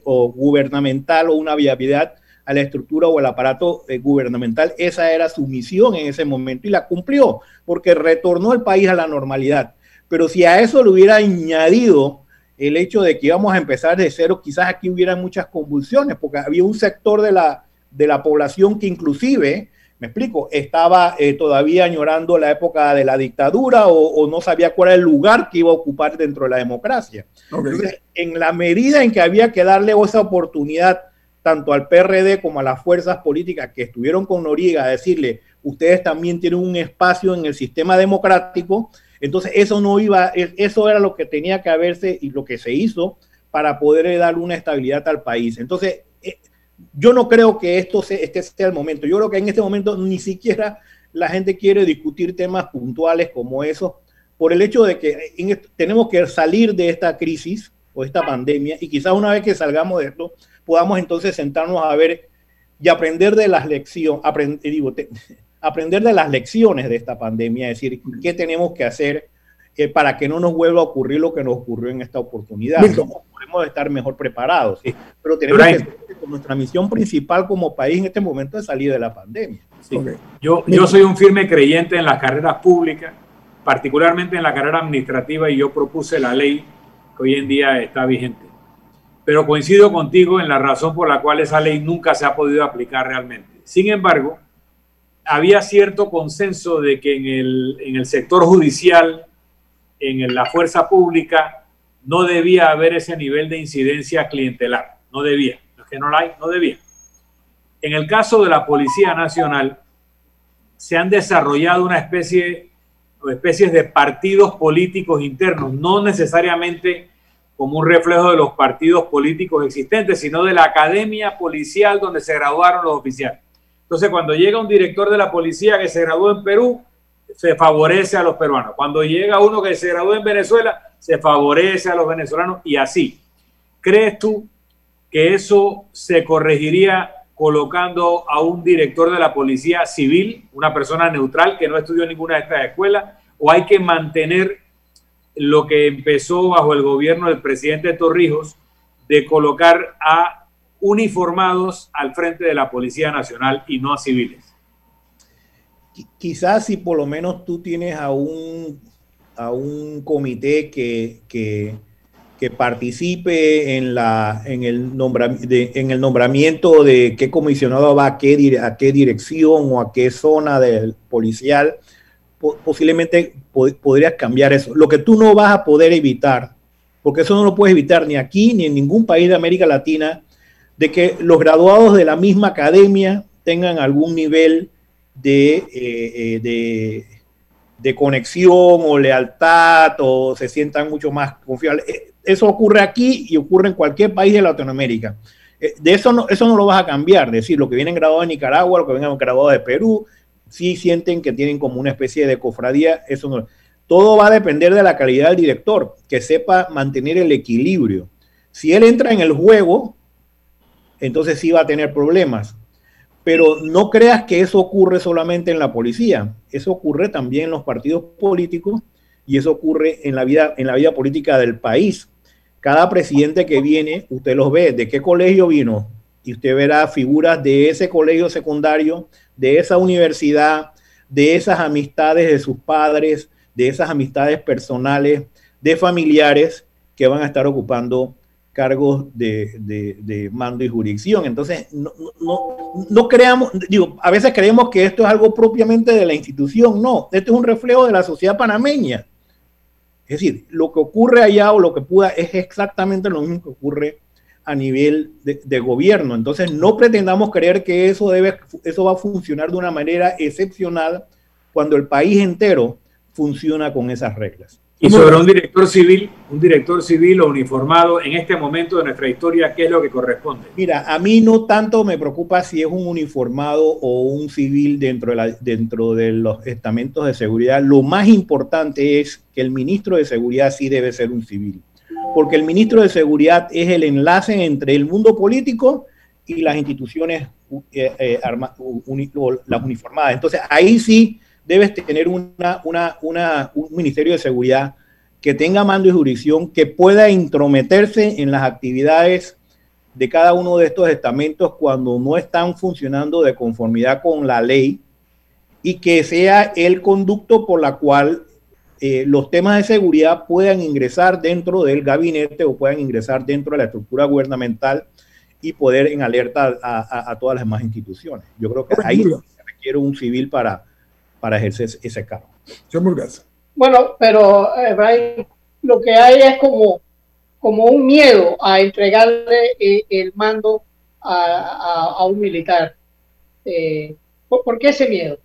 E: o gubernamental o una viabilidad a la estructura o al aparato eh, gubernamental. Esa era su misión en ese momento y la cumplió porque retornó el país a la normalidad. Pero si a eso le hubiera añadido el hecho de que íbamos a empezar de cero, quizás aquí hubiera muchas convulsiones, porque había un sector de la, de la población que inclusive, me explico, estaba eh, todavía añorando la época de la dictadura o, no sabía cuál era el lugar que iba a ocupar dentro de la democracia. Entonces, en la medida en que había que darle esa oportunidad tanto al PRD como a las fuerzas políticas que estuvieron con Noriega a decirle, ustedes también tienen un espacio en el sistema democrático, entonces eso no iba, eso era lo que tenía que haberse y lo que se hizo para poder dar una estabilidad al país. Entonces, eh, yo no creo que esto sea, este sea el momento. Yo creo que en este momento ni siquiera la gente quiere discutir temas puntuales como eso, por el hecho de que tenemos que salir de esta crisis o esta pandemia y quizás una vez que salgamos de esto, podamos entonces sentarnos a ver y aprender de las lecciones, aprender de las lecciones de esta pandemia, es decir, qué tenemos que hacer eh, para que no nos vuelva a ocurrir lo que nos ocurrió en esta oportunidad. Podemos estar mejor preparados, pero tenemos que con nuestra misión principal como país en este momento de salir de la pandemia.
C: Yo, yo soy un firme creyente en las carreras públicas, particularmente en la carrera administrativa, y yo propuse la ley que hoy en día está vigente pero coincido contigo en la razón por la cual esa ley nunca se ha podido aplicar realmente. Sin embargo, había cierto consenso de que en el, en el sector judicial, en la fuerza pública, no debía haber ese nivel de incidencia clientelar. No debía. Que no la hay, no debía. En el caso de la Policía Nacional, se han desarrollado una especie especies de partidos políticos internos, no necesariamente como un reflejo de los partidos políticos existentes, sino de la academia policial donde se graduaron los oficiales. Entonces, cuando llega un director de la policía que se graduó en Perú, se favorece a los peruanos. Cuando llega uno que se graduó en Venezuela, se favorece a los venezolanos y así. ¿Crees tú que eso se corregiría colocando a un director de la policía civil, una persona neutral que no estudió ninguna de estas escuelas, o hay que mantener lo que empezó bajo el gobierno del presidente Torrijos de colocar a uniformados al frente de la Policía Nacional y no a civiles.
E: Quizás si por lo menos tú tienes a un, a un comité que, que, participe en, la, en, el en el nombramiento de qué comisionado va a qué, a qué dirección o a qué zona del policial, posiblemente podrías cambiar eso. Lo que tú no vas a poder evitar, porque eso no lo puedes evitar ni aquí ni en ningún país de América Latina, de que los graduados de la misma academia tengan algún nivel de, eh, eh, de, conexión o lealtad o se sientan mucho más confiables. Eh, eso ocurre aquí y ocurre en cualquier país de Latinoamérica. De eso no, eso no lo vas a cambiar, es decir, lo que vienen graduados de Nicaragua, lo que vienen graduados de Perú, si sienten que tienen como una especie de cofradía, eso no. Todo va a depender de la calidad del director, que sepa mantener el equilibrio. Si él entra en el juego, entonces sí va a tener problemas. Pero no creas que eso ocurre solamente en la policía, eso ocurre también en los partidos políticos y eso ocurre en la vida, en la vida política del país. Cada presidente que viene, usted los ve, de qué colegio vino, y usted verá figuras de ese colegio secundario, de esa universidad, de esas amistades de sus padres, de esas amistades personales, de familiares que van a estar ocupando cargos de, mando y jurisdicción. Entonces, no, no, creamos, digo, a veces creemos que esto es algo propiamente de la institución, no, esto es un reflejo de la sociedad panameña. Es decir, lo que ocurre allá o lo que pueda es exactamente lo mismo que ocurre a nivel de, gobierno. Entonces, no pretendamos creer que eso, debe, eso va a funcionar de una manera excepcional cuando el país entero funciona con esas reglas.
C: Y sobre un director civil, un director civil o uniformado en este momento de nuestra historia, ¿qué es lo que corresponde?
E: Mira, a mí no tanto me preocupa si es un uniformado o un civil dentro de, la, dentro de los estamentos de seguridad. Lo más importante es que el ministro de seguridad sí debe ser un civil, porque el ministro de seguridad es el enlace entre el mundo político y las instituciones eh, eh, las uniformadas. Entonces ahí sí debes tener una, una, un ministerio de seguridad que tenga mando y jurisdicción, que pueda intrometerse en las actividades de cada uno de estos estamentos cuando no están funcionando de conformidad con la ley y que sea el conducto por la cual eh, los temas de seguridad puedan ingresar dentro del gabinete o puedan ingresar dentro de la estructura gubernamental y poder en alerta a, todas las demás instituciones. Yo creo que ahí se requiere un civil para, para ejercer ese cargo.
D: Bueno, pero eh, lo que hay es como, como un miedo a entregarle eh, el mando a, un militar. Eh, ¿por, qué ese miedo?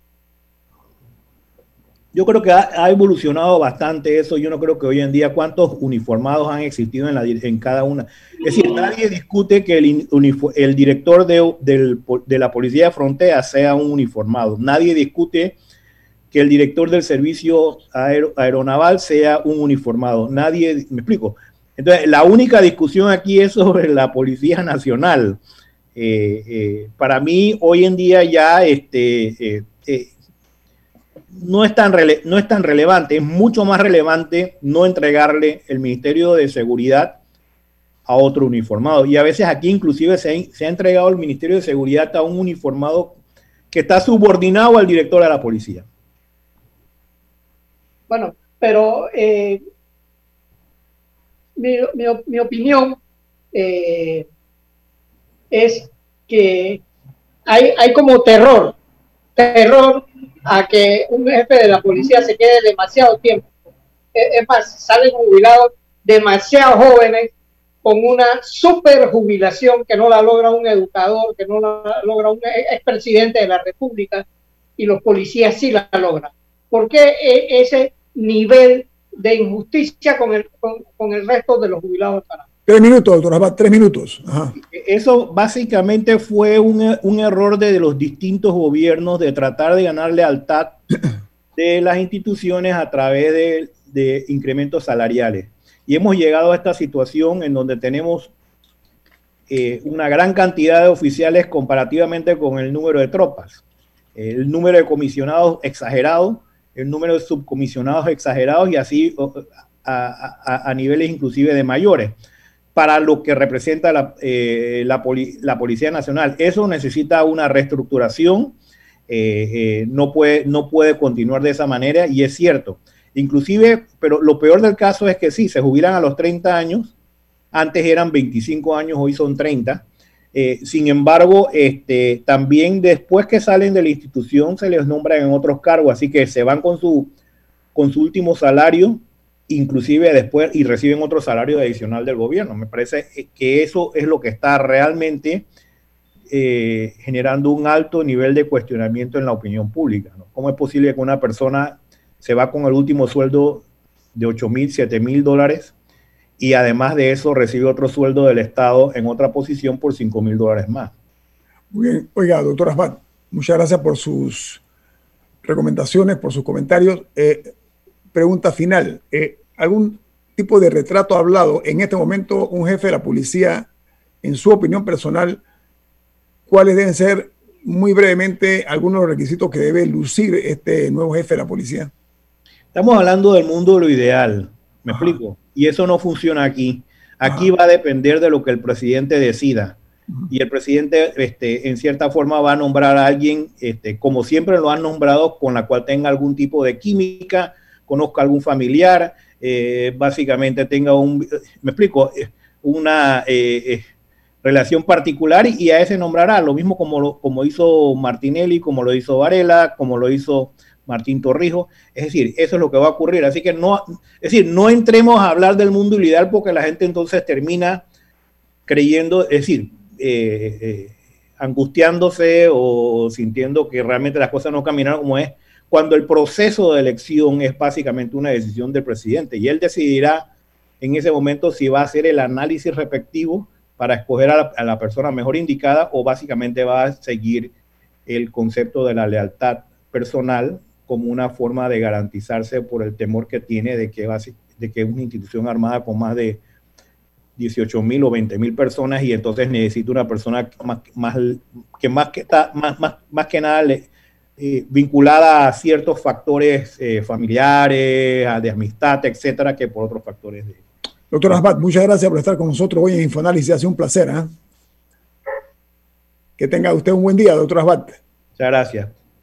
E: Yo creo que ha, evolucionado bastante eso. Yo no creo que hoy en día cuántos uniformados han existido en, la, en cada una. Es decir, nadie discute que el, el director de, de, la Policía de Frontera sea un uniformado. Nadie discute que el director del servicio aeronaval sea un uniformado. Nadie, me explico. Entonces, la única discusión aquí es sobre la Policía Nacional. Eh, eh, para mí, hoy en día ya este, eh, no, es tan no es tan relevante, es mucho más relevante no entregarle el Ministerio de Seguridad a otro uniformado. Y a veces aquí inclusive se se ha entregado el Ministerio de Seguridad a un uniformado que está subordinado al director de la policía.
D: Bueno, pero eh, mi, opinión eh, es que hay, hay como terror, terror a que un jefe de la policía se quede demasiado tiempo. Es más, salen jubilados demasiado jóvenes con una super jubilación que no la logra un educador, que no la logra un expresidente de la República, y los policías sí la logran. ¿Por qué e, ese nivel de injusticia con el, con, el resto de los jubilados
B: Tres minutos, doctora, tres minutos.
E: Eso básicamente fue un, un, error de los distintos gobiernos de tratar de ganar lealtad de las instituciones a través de, de incrementos salariales. Y hemos llegado a esta situación en donde tenemos eh, una gran cantidad de oficiales comparativamente con el número de tropas. El número de comisionados exagerado el número de subcomisionados exagerados y así a, niveles inclusive de mayores para lo que representa la, eh, la, Policía Nacional. Eso necesita una reestructuración, eh, eh, no, puede, no puede continuar de esa manera y es cierto. Inclusive, pero lo peor del caso es que sí, se jubilan a los 30 años, antes eran 25 años, hoy son 30, eh, sin embargo, este, también después que salen de la institución se les nombran en otros cargos, así que se van con su, con su último salario, inclusive después, y reciben otro salario adicional del gobierno. Me parece que eso es lo que está realmente eh, generando un alto nivel de cuestionamiento en la opinión pública. ¿Cómo es posible que una persona se va con el último sueldo de 8 mil, 7 mil dólares y además de eso recibe otro sueldo del Estado en otra posición por 5 mil dólares más.
B: Muy bien, oiga, doctor Asbat, muchas gracias por sus recomendaciones, por sus comentarios. Eh, pregunta final, eh, ¿algún tipo de retrato hablado en este momento un jefe de la policía, en su opinión personal, cuáles deben ser muy brevemente algunos de los requisitos que debe lucir este nuevo jefe de la policía?
E: Estamos hablando del mundo de lo ideal, ¿me explico? y eso no funciona aquí. Aquí va a depender de lo que el presidente decida. Y el presidente, este, en cierta forma, va a nombrar a alguien, este, como siempre lo han nombrado, con la cual tenga algún tipo de química, conozca algún familiar, eh, básicamente tenga un, me explico, eh, una eh, relación particular y a ese nombrará, lo mismo como, como hizo Martinelli, como lo hizo Varela, como lo hizo Martín Torrijos. Es decir, eso es lo que va a ocurrir. Así que no, es decir, no entremos a hablar del mundo ideal porque la gente entonces termina creyendo, es decir, eh, eh, angustiándose o sintiendo que realmente las cosas no caminaron como es, cuando el proceso de elección es básicamente una decisión del presidente y él decidirá en ese momento si va a hacer el análisis respectivo para escoger a la, persona mejor indicada o básicamente va a seguir el concepto de la lealtad personal como una forma de garantizarse por el temor que tiene de que, de que una institución armada con más de 18 mil o 20 mil personas y entonces necesita una persona más, más que más que está más, más, más que nada eh, vinculada a ciertos factores eh, familiares, de amistad, etcétera, que por otros factores. De...
B: Doctor Asbat, muchas gracias por estar con nosotros hoy en Infoanálisis. Ha sido un placer. ¿eh? Que tenga usted un buen día, doctor Asbat.
E: Muchas gracias.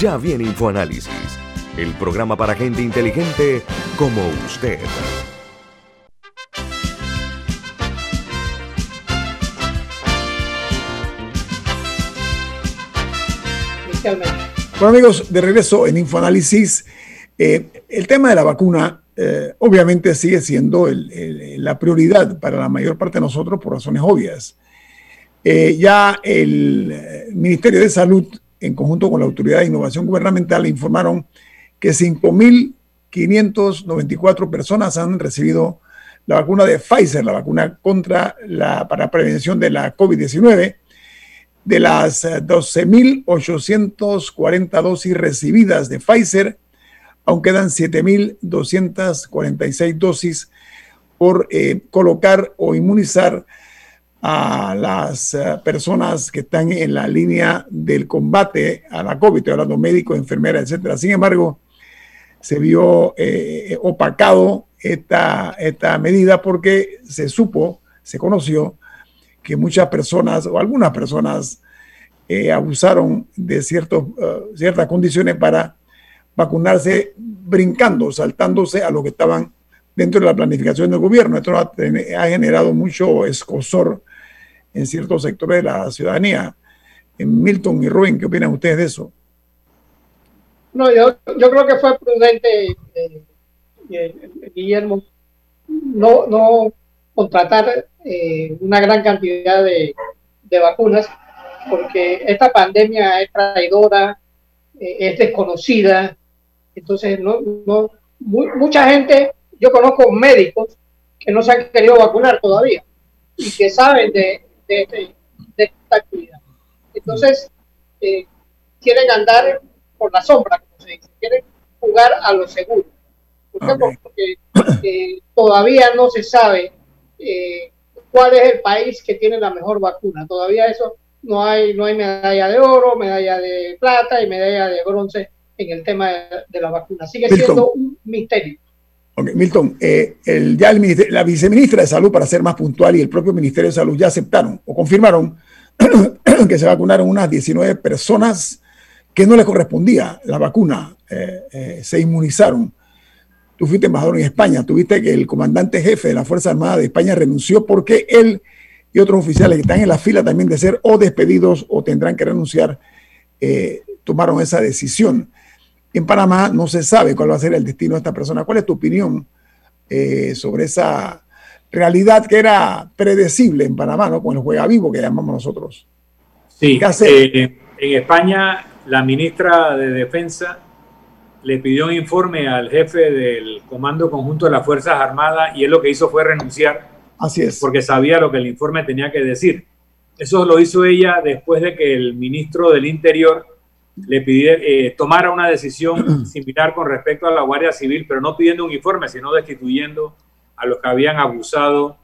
A: Ya viene InfoAnálisis, el programa para gente inteligente como usted.
B: Bueno amigos, de regreso en InfoAnálisis, eh, el tema de la vacuna eh, obviamente sigue siendo la prioridad para la mayor parte de nosotros por razones obvias. Eh, ya el Ministerio de Salud en conjunto con la Autoridad de Innovación Gubernamental, informaron que 5.594 personas han recibido la vacuna de Pfizer, la vacuna contra la, para prevención de la COVID-19. De las 12.840 eh, dosis recibidas de Pfizer, aún quedan 7.246 dosis por eh, colocar o inmunizar a las eh, personas que están en la línea del combate a la COVID, estoy hablando médicos, enfermeras, etcétera. Sin embargo, se vio eh, opacado esta, esta medida porque se supo, se conoció que muchas personas o algunas personas eh, abusaron de ciertos, ciertas condiciones para vacunarse brincando, saltándose a lo que estaban dentro de la planificación del gobierno. Esto ha, ha generado mucho escosor en ciertos sectores de la ciudadanía. Milton y Rubén, ¿qué opinan ustedes de eso?
D: No, yo, yo creo que fue prudente, eh, eh, Guillermo, no, no contratar eh, una gran cantidad de, de, vacunas, porque esta pandemia es traidora, es desconocida, entonces no, no mucha gente, yo conozco médicos que no se han querido vacunar todavía y que saben de, de, esta actividad. Entonces, eh, quieren andar por la sombra, como se dice, quieren jugar a lo seguro. Porque eh, todavía no se sabe eh, cuál es el país que tiene la mejor vacuna. Todavía eso no hay, no hay medalla de oro, medalla de plata y medalla de bronce en el tema de, la vacuna. Sigue siendo un misterio.
B: Milton, eh, el, ya la viceministra de Salud, para ser más puntual, y el propio Ministerio de Salud ya aceptaron o confirmaron que se vacunaron unas 19 personas que no les correspondía la vacuna, eh, eh, se inmunizaron. Tú fuiste embajador en España, tuviste que el comandante jefe de la Fuerza Armada de España renunció porque él y otros oficiales que están en la fila también de ser o despedidos o tendrán que renunciar, tomaron esa decisión. En Panamá no se sabe cuál va a ser el destino de esta persona. ¿Cuál es tu opinión eh, sobre esa realidad que era predecible en Panamá, ¿no? con el juega vivo que llamamos nosotros?
C: Sí, eh, en España la ministra de Defensa le pidió un informe al jefe del Comando Conjunto de las Fuerzas Armadas y él lo que hizo fue renunciar.
B: Así es.
C: Porque sabía lo que el informe tenía que decir. Eso lo hizo ella después de que el ministro del Interior le pidiera, eh, tomara una decisión similar con respecto a la Guardia Civil, pero no pidiendo un informe, sino destituyendo a los que habían abusado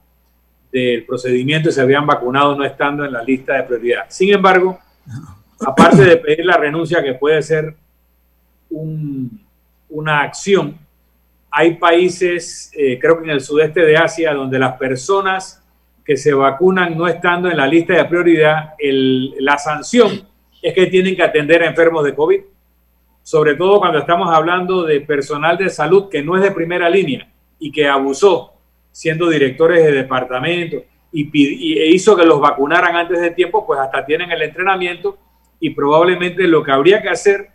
C: del procedimiento y se habían vacunado no estando en la lista de prioridad. Sin embargo, aparte de pedir la renuncia, que puede ser una acción, hay países, eh, creo que en el sudeste de Asia, donde las personas que se vacunan no estando en la lista de prioridad, la sanción es que tienen que atender a enfermos de COVID, sobre todo cuando estamos hablando de personal de salud que no es de primera línea y que abusó siendo directores de departamento y, e hizo que los vacunaran antes de tiempo, pues hasta tienen el entrenamiento y probablemente lo que habría que hacer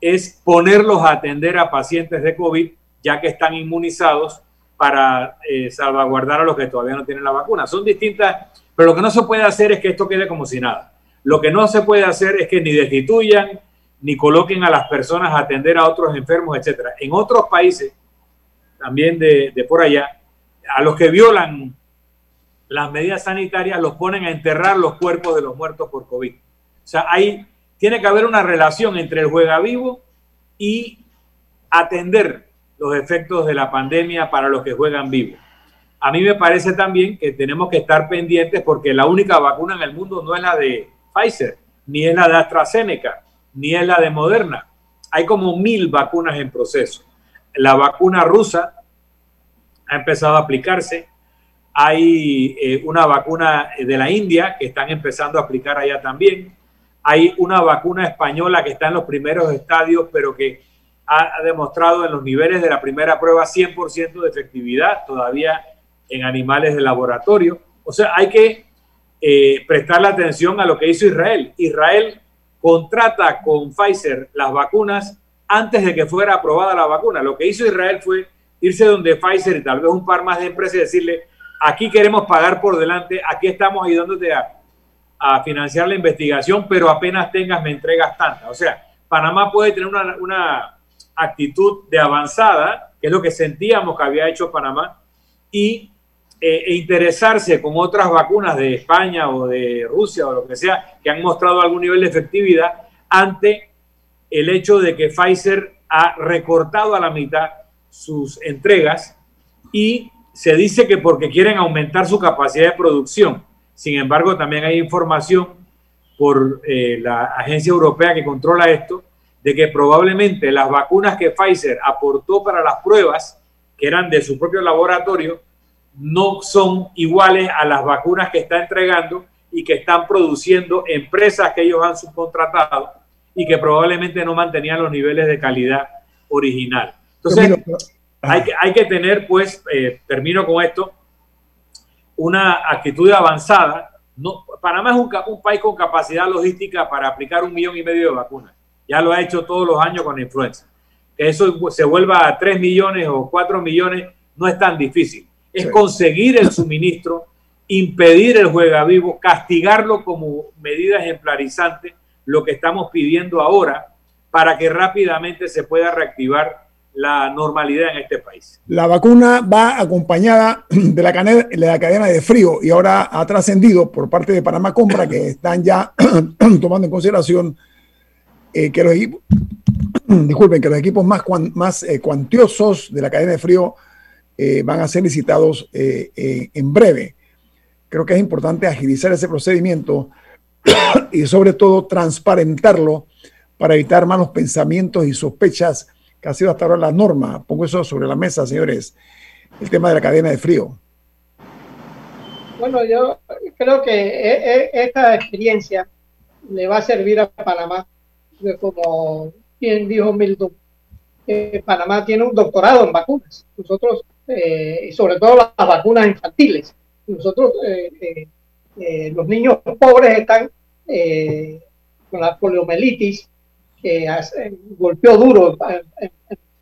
C: es ponerlos a atender a pacientes de COVID ya que están inmunizados para eh, salvaguardar a los que todavía no tienen la vacuna. Son distintas, pero lo que no se puede hacer es que esto quede como si nada. Lo que no se puede hacer es que ni destituyan ni coloquen a las personas a atender a otros enfermos, etcétera. En otros países, también de, de por allá, a los que violan las medidas sanitarias los ponen a enterrar los cuerpos de los muertos por COVID. O sea, ahí tiene que haber una relación entre el juega vivo y atender los efectos de la pandemia para los que juegan vivo. A mí me parece también que tenemos que estar pendientes porque la única vacuna en el mundo no es la de Pfizer, ni es la de AstraZeneca, ni es la de Moderna. Hay como mil vacunas en proceso. La vacuna rusa ha empezado a aplicarse. Hay eh, una vacuna de la India que están empezando a aplicar allá también. Hay una vacuna española que está en los primeros estadios, pero que ha, demostrado en los niveles de la primera prueba 100% de efectividad todavía en animales de laboratorio. O sea, hay que eh, prestarle atención a lo que hizo Israel. Israel contrata con Pfizer las vacunas antes de que fuera aprobada la vacuna. Lo que hizo Israel fue irse donde Pfizer y tal vez un par más de empresas y decirle, aquí queremos pagar por delante, aquí estamos ayudándote a, financiar la investigación, pero apenas tengas me entregas tanta. O sea, Panamá puede tener una, una actitud de avanzada, que es lo que sentíamos que había hecho Panamá, y eh, e interesarse con otras vacunas de España o de Rusia o lo que sea, que han mostrado algún nivel de efectividad ante el hecho de que Pfizer ha recortado a la mitad sus entregas y se dice que porque quieren aumentar su capacidad de producción. Sin embargo, también hay información por eh, la agencia europea que controla esto, de que probablemente las vacunas que Pfizer aportó para las pruebas, que eran de su propio laboratorio, no son iguales a las vacunas que está entregando y que están produciendo empresas que ellos han subcontratado y que probablemente no mantenían los niveles de calidad original. Entonces, hay que, hay que tener, pues, eh, termino con esto, una actitud avanzada. No, Panamá es un, un país con capacidad logística para aplicar un millón y medio de vacunas ya lo ha hecho todos los años con la influenza. Que eso se vuelva a 3 millones o 4 millones no es tan difícil. Es conseguir el suministro, impedir el juega vivo, castigarlo como medida ejemplarizante, lo que estamos pidiendo ahora para que rápidamente se pueda reactivar la normalidad en este país.
B: La vacuna va acompañada de la, cadena, de la cadena de frío y ahora ha trascendido por parte de Panamá Compra que están ya tomando en consideración eh, que los equipos, disculpen, que los equipos más, más eh, cuantiosos de la cadena de frío eh, van a ser licitados en breve. Creo que es importante agilizar ese procedimiento y sobre todo transparentarlo para evitar malos pensamientos y sospechas que ha sido hasta ahora la norma. Pongo eso sobre la mesa, señores, el tema de la cadena de frío.
D: Bueno, yo creo que esta experiencia le va a servir a Panamá como bien dijo Milton, eh, Panamá tiene un doctorado en vacunas. Nosotros, eh, y sobre todo las vacunas infantiles, nosotros, eh, los niños pobres están con la poliomielitis, que golpeó duro en,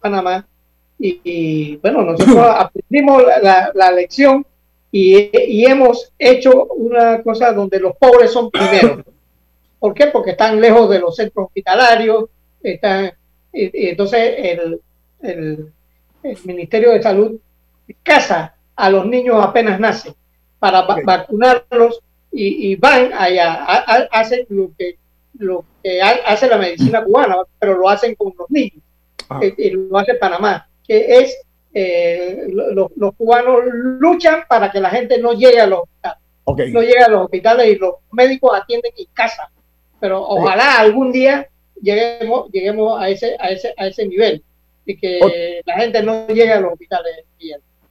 D: Panamá. Y, bueno, nosotros aprendimos la, la lección y, y, hemos hecho una cosa donde los pobres son primeros. ¿Por qué? Porque están lejos de los centros hospitalarios, están, Y, entonces el, el, Ministerio de Salud casa a los niños apenas nacen para vacunarlos y, van allá, hacen lo que, lo que hace la medicina cubana, pero lo hacen con los niños, ah. y, lo hace Panamá, que es eh, los cubanos luchan para que la gente no llegue a los hospitales, no llegue a los hospitales y los médicos atienden en casa, pero ojalá algún día lleguemos, lleguemos a ese, a ese, a ese nivel y que la gente no llegue a los hospitales.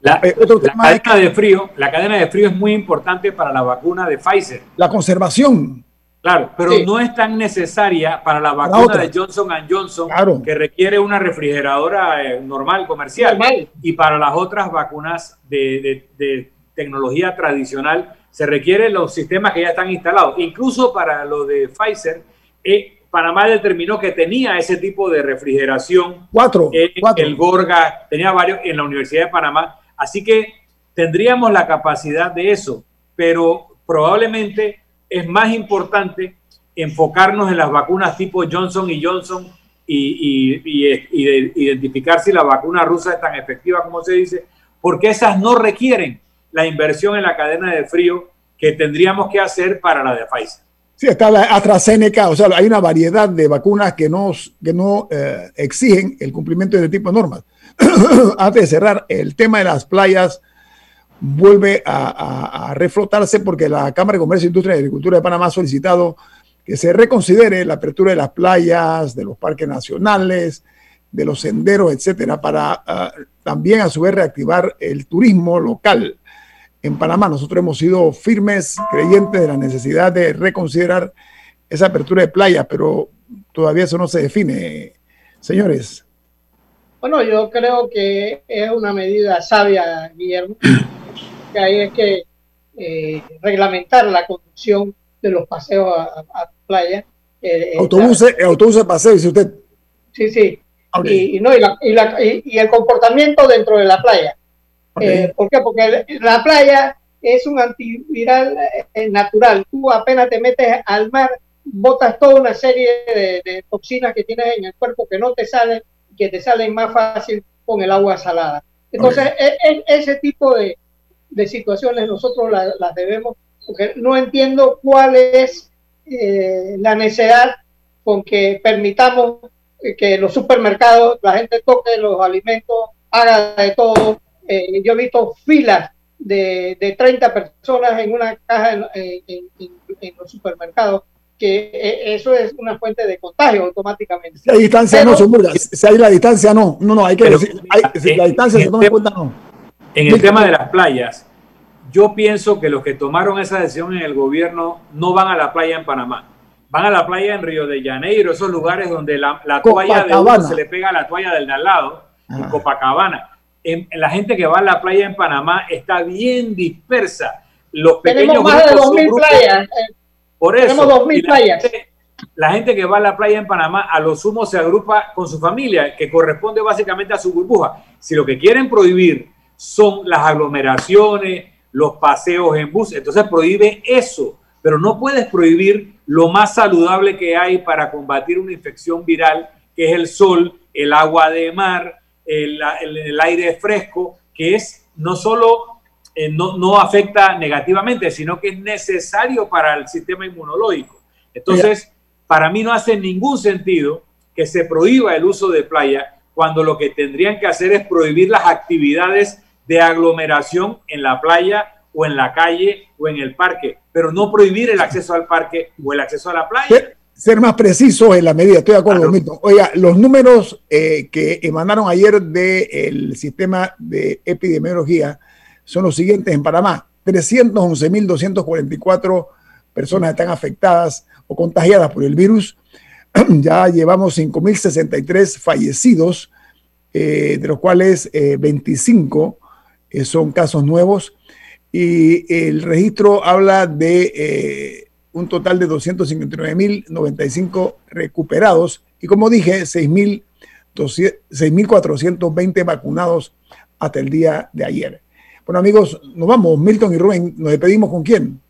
C: La, eh, la cadena de frío, la cadena de frío es muy importante para la vacuna de Pfizer.
B: La conservación.
C: Claro, pero no es tan necesaria para la vacuna de Johnson Johnson, que requiere una refrigeradora eh, normal, comercial. Y para las otras vacunas de, de, tecnología tradicional se requieren los sistemas que ya están instalados. Incluso para lo de Pfizer, eh, Panamá determinó que tenía ese tipo de refrigeración.
B: Cuatro,
C: El Gorga, tenía varios en la Universidad de Panamá. Así que tendríamos la capacidad de eso, pero probablemente es más importante enfocarnos en las vacunas tipo Johnson y Johnson y, identificar si la vacuna rusa es tan efectiva como se dice, porque esas no requieren la inversión en la cadena de frío que tendríamos que hacer para la de Pfizer.
B: Sí, está la AstraZeneca, o sea, hay una variedad de vacunas que no, que no eh, exigen el cumplimiento de este tipo de normas. Antes de cerrar, el tema de las playas vuelve a, reflotarse porque la Cámara de Comercio, Industria y Agricultura de Panamá ha solicitado que se reconsidere la apertura de las playas, de los parques nacionales, de los senderos, etcétera, para ah, también a su vez reactivar el turismo local en Panamá. Nosotros hemos sido firmes creyentes de la necesidad de reconsiderar esa apertura de playas, pero todavía eso no se define, señores.
D: Bueno, yo creo que es una medida sabia, Guillermo, que hay es que eh, reglamentar la conducción de los paseos a, playa.
B: Eh, autobuses, autobuses de paseo, dice usted.
D: Sí, sí. Y, no, y, el comportamiento dentro de la playa. Eh, ¿Por qué? Porque la playa es un antiviral eh, natural. Tú apenas te metes al mar, botas toda una serie de, toxinas que tienes en el cuerpo que no te salen, que te salen más fácil con el agua salada. Entonces, e, e, ese tipo de, situaciones nosotros las debemos, porque no entiendo cuál es eh, la necesidad con que permitamos que los supermercados, la gente toque los alimentos, haga de todo, eh, yo he visto filas de, de 30 personas en una caja en, los supermercados, que eh, eso es una fuente de contagio automáticamente.
B: Si hay distancia, no, Si hay la distancia, no. No, no, hay que decir. si la distancia se toma en cuenta, no.
C: En el tema de las playas, yo pienso que los que tomaron esa decisión en el gobierno no van a la playa en Panamá. Van a la playa en Río de Janeiro, esos lugares donde la, toalla de uno se le pega a la toalla del de al lado, en ah. Copacabana la gente que va a la playa en Panamá está bien dispersa. Los
D: pequeños Tenemos más de 2.000 playas. Eh,
C: por eso.
D: Tenemos 2.000 playas.
C: la gente que va a la playa en Panamá a lo sumo se agrupa con su familia, que corresponde básicamente a su burbuja. Si lo que quieren prohibir son las aglomeraciones, los paseos en bus, entonces prohíbe eso, pero no puedes prohibir lo más saludable que hay para combatir una infección viral, que es el sol, el agua de mar, el, aire fresco, que es no solo eh, no, afecta negativamente, sino que es necesario para el sistema inmunológico. Entonces, para mí no hace ningún sentido que se prohíba el uso de playa cuando lo que tendrían que hacer es prohibir las actividades de aglomeración en la playa o en la calle o en el parque, pero no prohibir el acceso al parque o el acceso a la playa
B: ser más preciso en la medida. Estoy de acuerdo, Milton. Oiga, los números eh, que emanaron ayer del sistema de epidemiología son los siguientes en Panamá. 311.244 personas están afectadas o contagiadas por el virus. Ya llevamos 5.063 fallecidos, eh, de los cuales 25 eh, son casos nuevos. Y el registro habla de un total de 259.095 recuperados y como dije, 6.420 vacunados hasta el día de ayer. Bueno amigos, nos vamos. Milton y Rubén, nos despedimos con quién?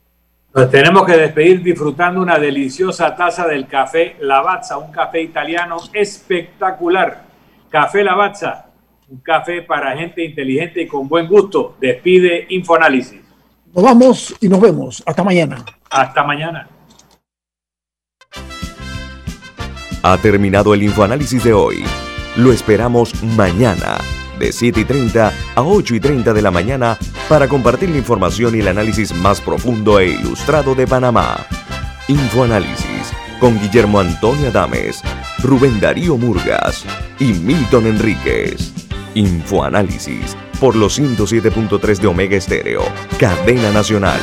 C: Nos tenemos que despedir disfrutando una deliciosa taza del café Lavazza, un café italiano espectacular. Café Lavazza, un café para gente inteligente y con buen gusto. Despide Infoanálisis.
B: Nos vamos y nos vemos. Hasta mañana.
C: Hasta mañana.
A: Ha terminado el Infoanálisis de hoy. Lo esperamos mañana de 7 y 30 a 8 y 30 de la mañana para compartir la información y el análisis más profundo e ilustrado de Panamá. Infoanálisis con Guillermo Antonio Adames, Rubén Darío Murgas y Milton Enríquez. Infoanálisis por los 107.3 de Omega Estéreo, cadena nacional.